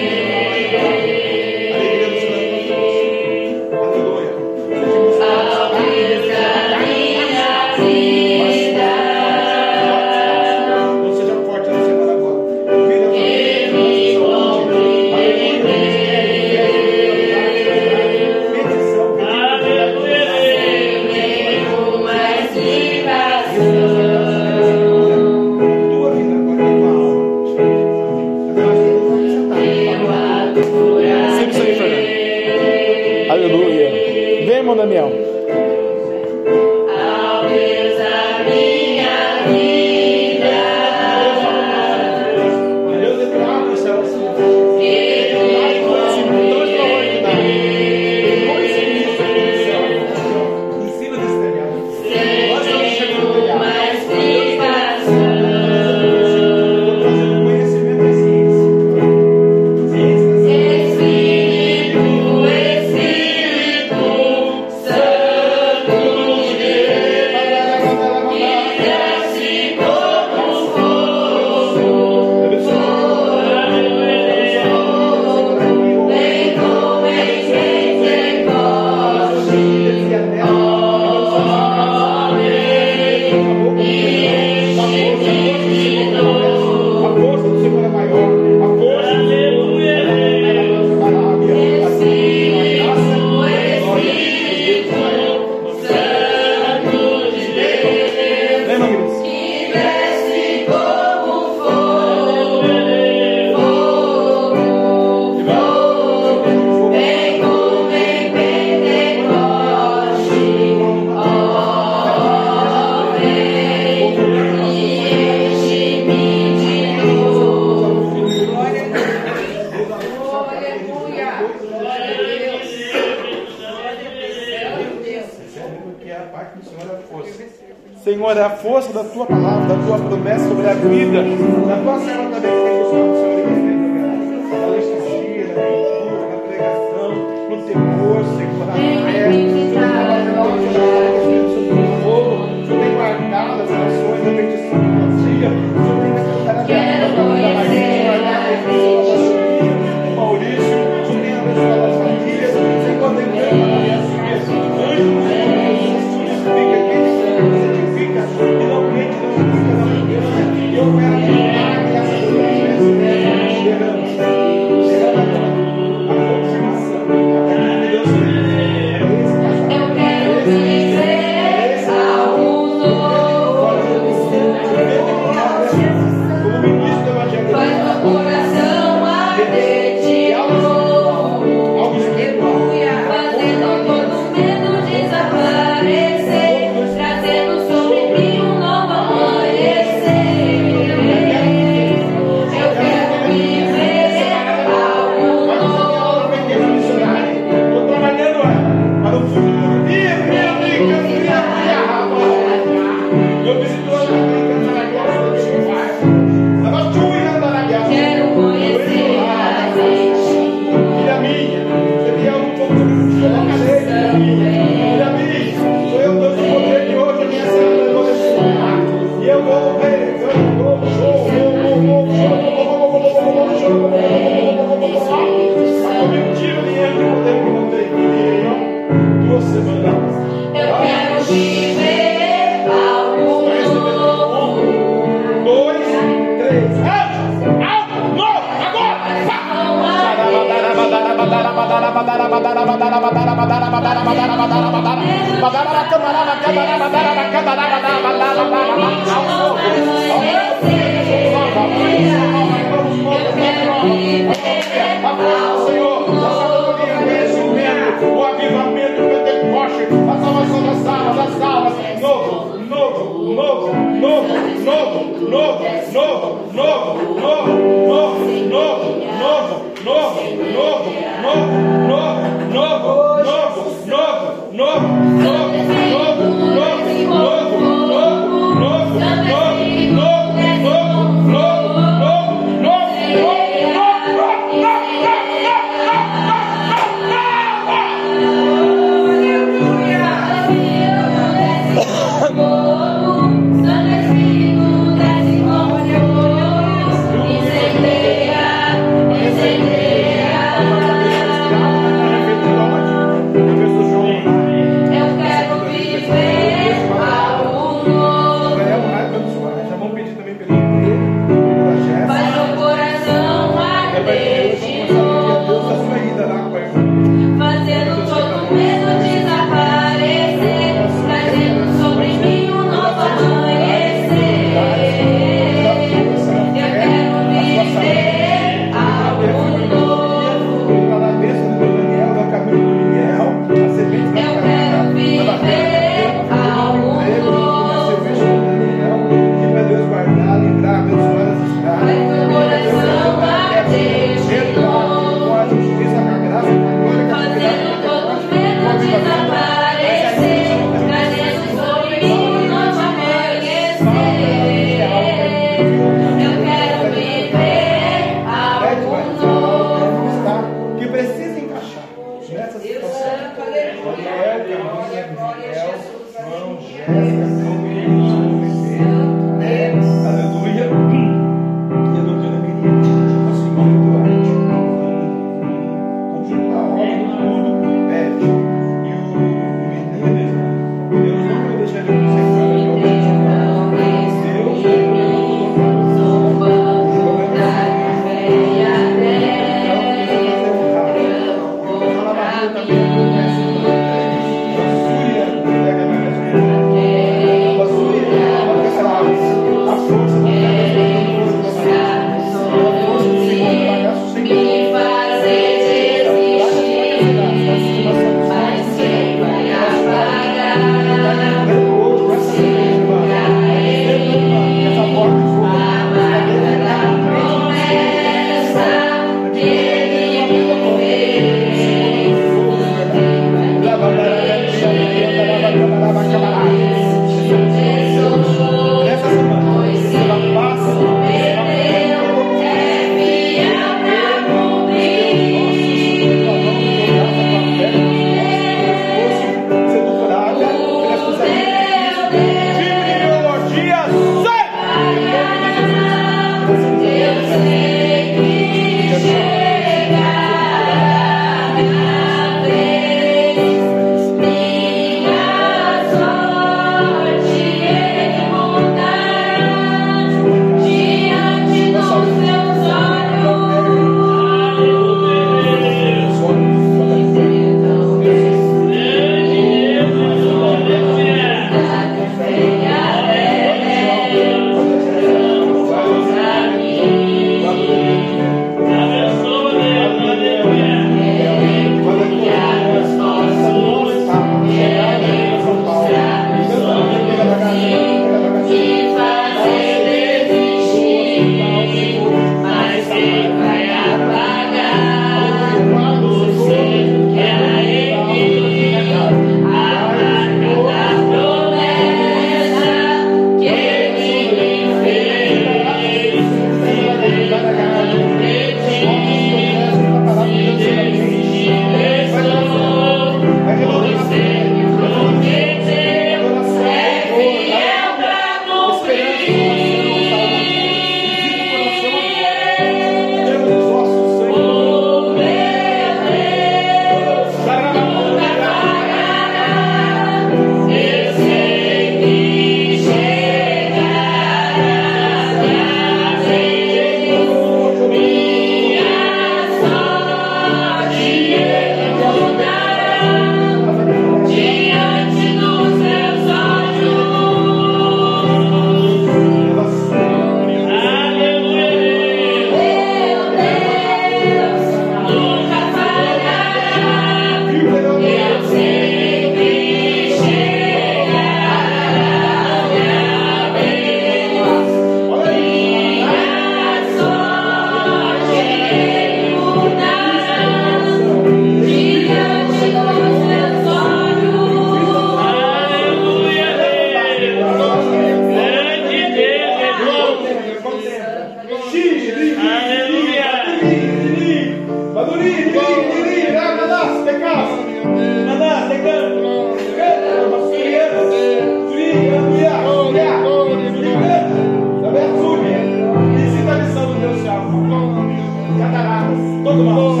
Cataratas. Todo.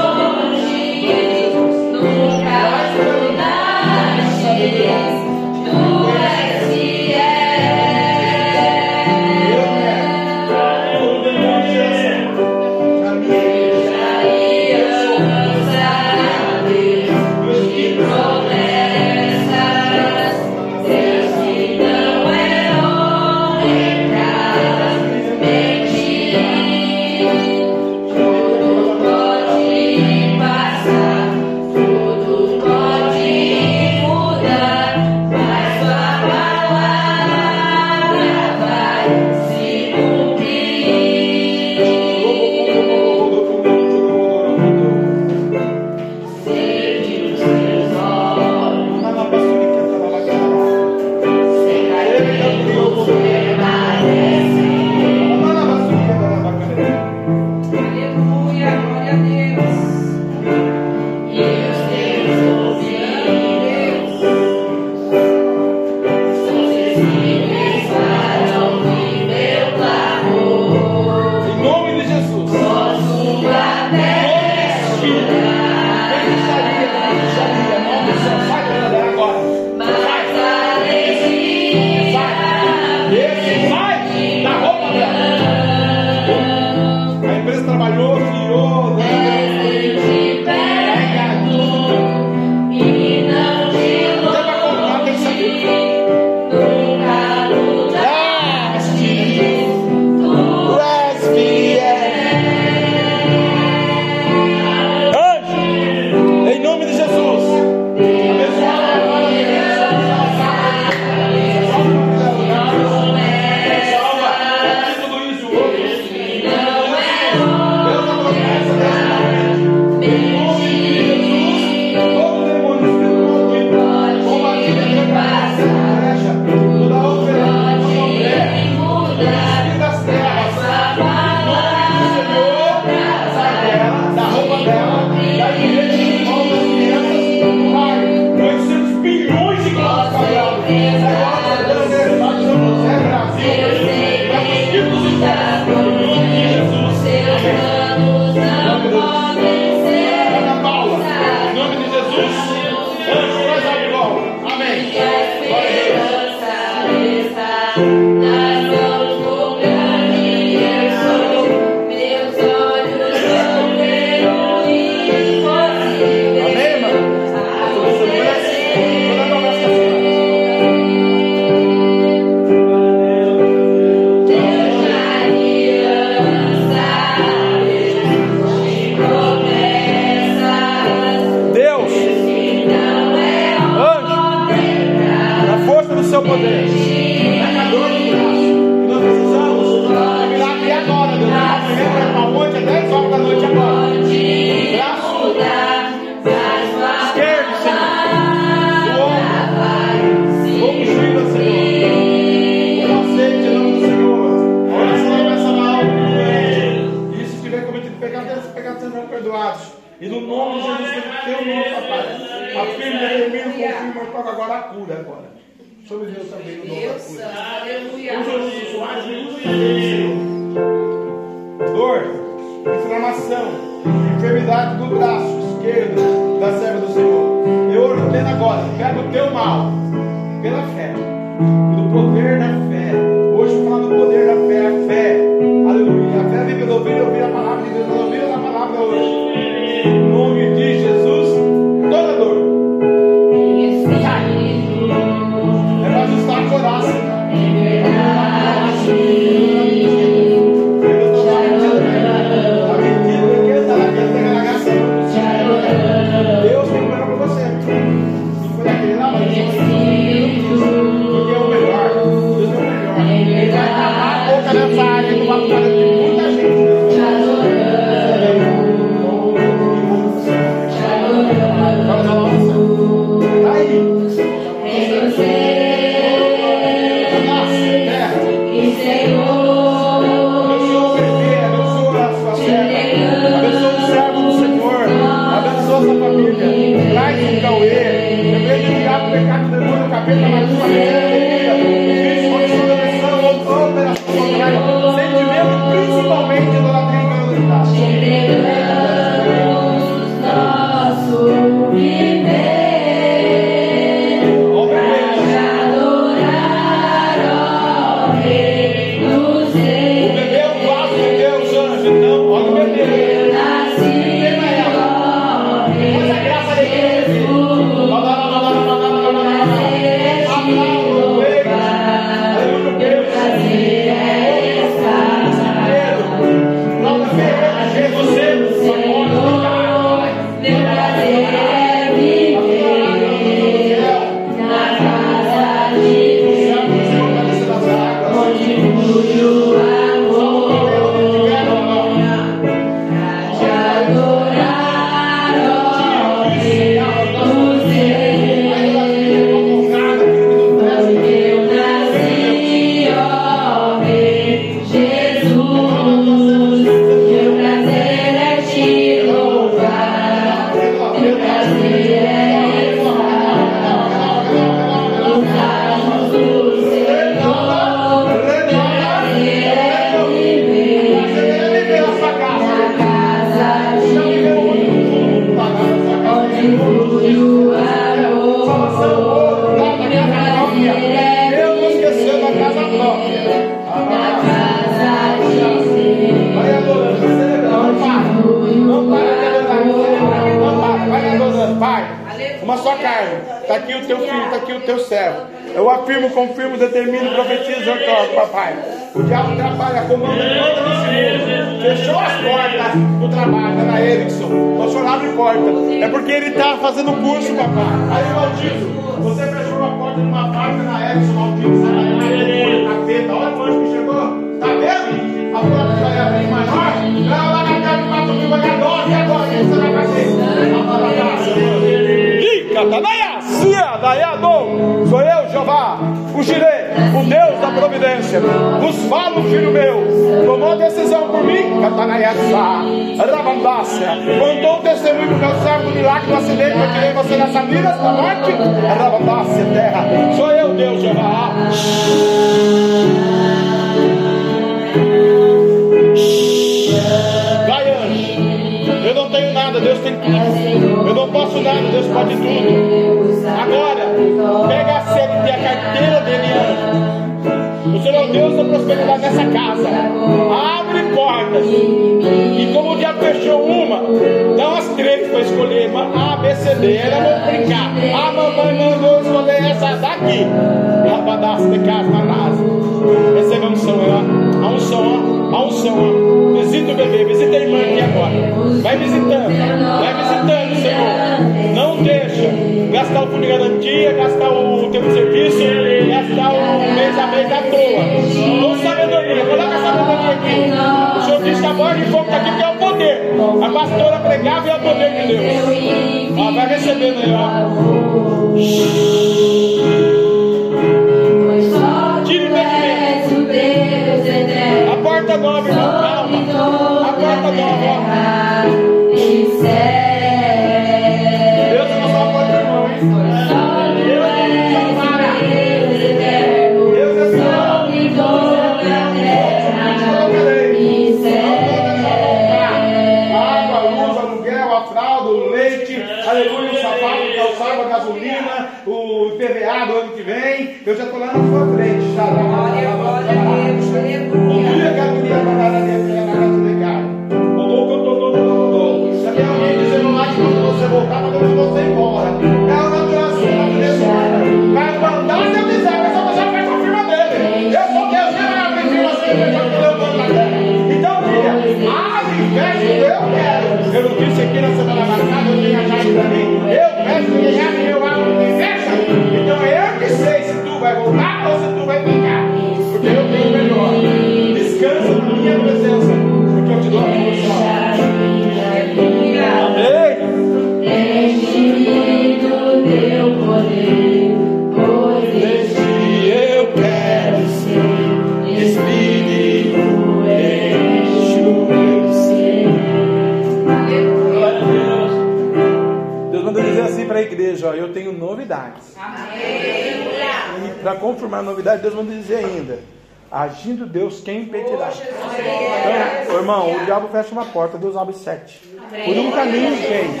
Uma porta, Deus abre sete. Por um caminho vem,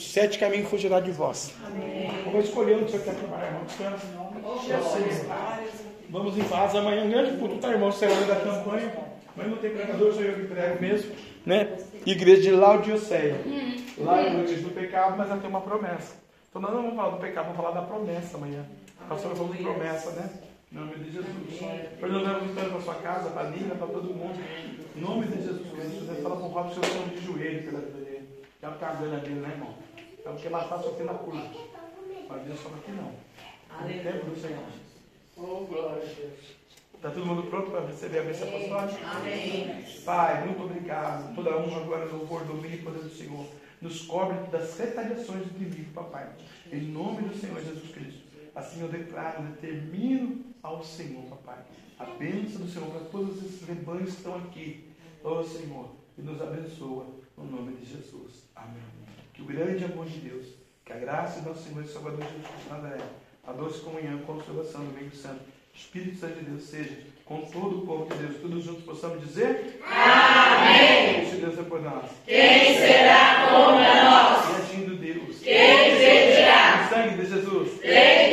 sete caminhos fugirá de vós. Vamos escolher onde você quer trabalhar, irmão. Descansa. Vamos em paz. Amanhã, um grande culto, tá, irmão? Será da campanha. Mas não tem pregador, sou eu que prego mesmo. Né? Igreja de Laodicea. Lá é igreja do pecado, mas ela tem uma promessa. Então nós não vamos falar do pecado, vamos falar da promessa amanhã. Nós só falamos de promessa, né? Em nome de Jesus. Pois nós vamos para a sua casa, para a Lina, para todo mundo. Em nome de Jesus Cristo. Né? Fala com o Robson, seu de joelho pela vida dele. Já está a ganha dele, né, irmão? É porque está só aqui na curva. Mas Deus só aqui não. No tempo do Senhor. Oh, glória a Deus. Está todo mundo pronto para receber a bênção apostólica? Amém. Pai, muito obrigado. Toda honra, agora, louvor, domínio e poder do Senhor. Nos cobre das retaliações do inimigo, papai. Em nome do Senhor Jesus Cristo. Assim eu declaro, determino ao Senhor, papai. A bênção do Senhor para todos esses rebanhos que estão aqui. Ó Senhor, e nos abençoa. No nome de Jesus. Amém. Que o grande amor de Deus, que a graça do nosso Senhor e Salvador Jesus Cristo Nazaré, a doce comunhão consolação do Meio Santo, Espírito Santo de Deus seja com todo o povo de Deus. Todos juntos possamos dizer? Amém. Se Deus é por nós. Quem será contra nós? E agindo Deus. Quem será? O sangue de Jesus. Quem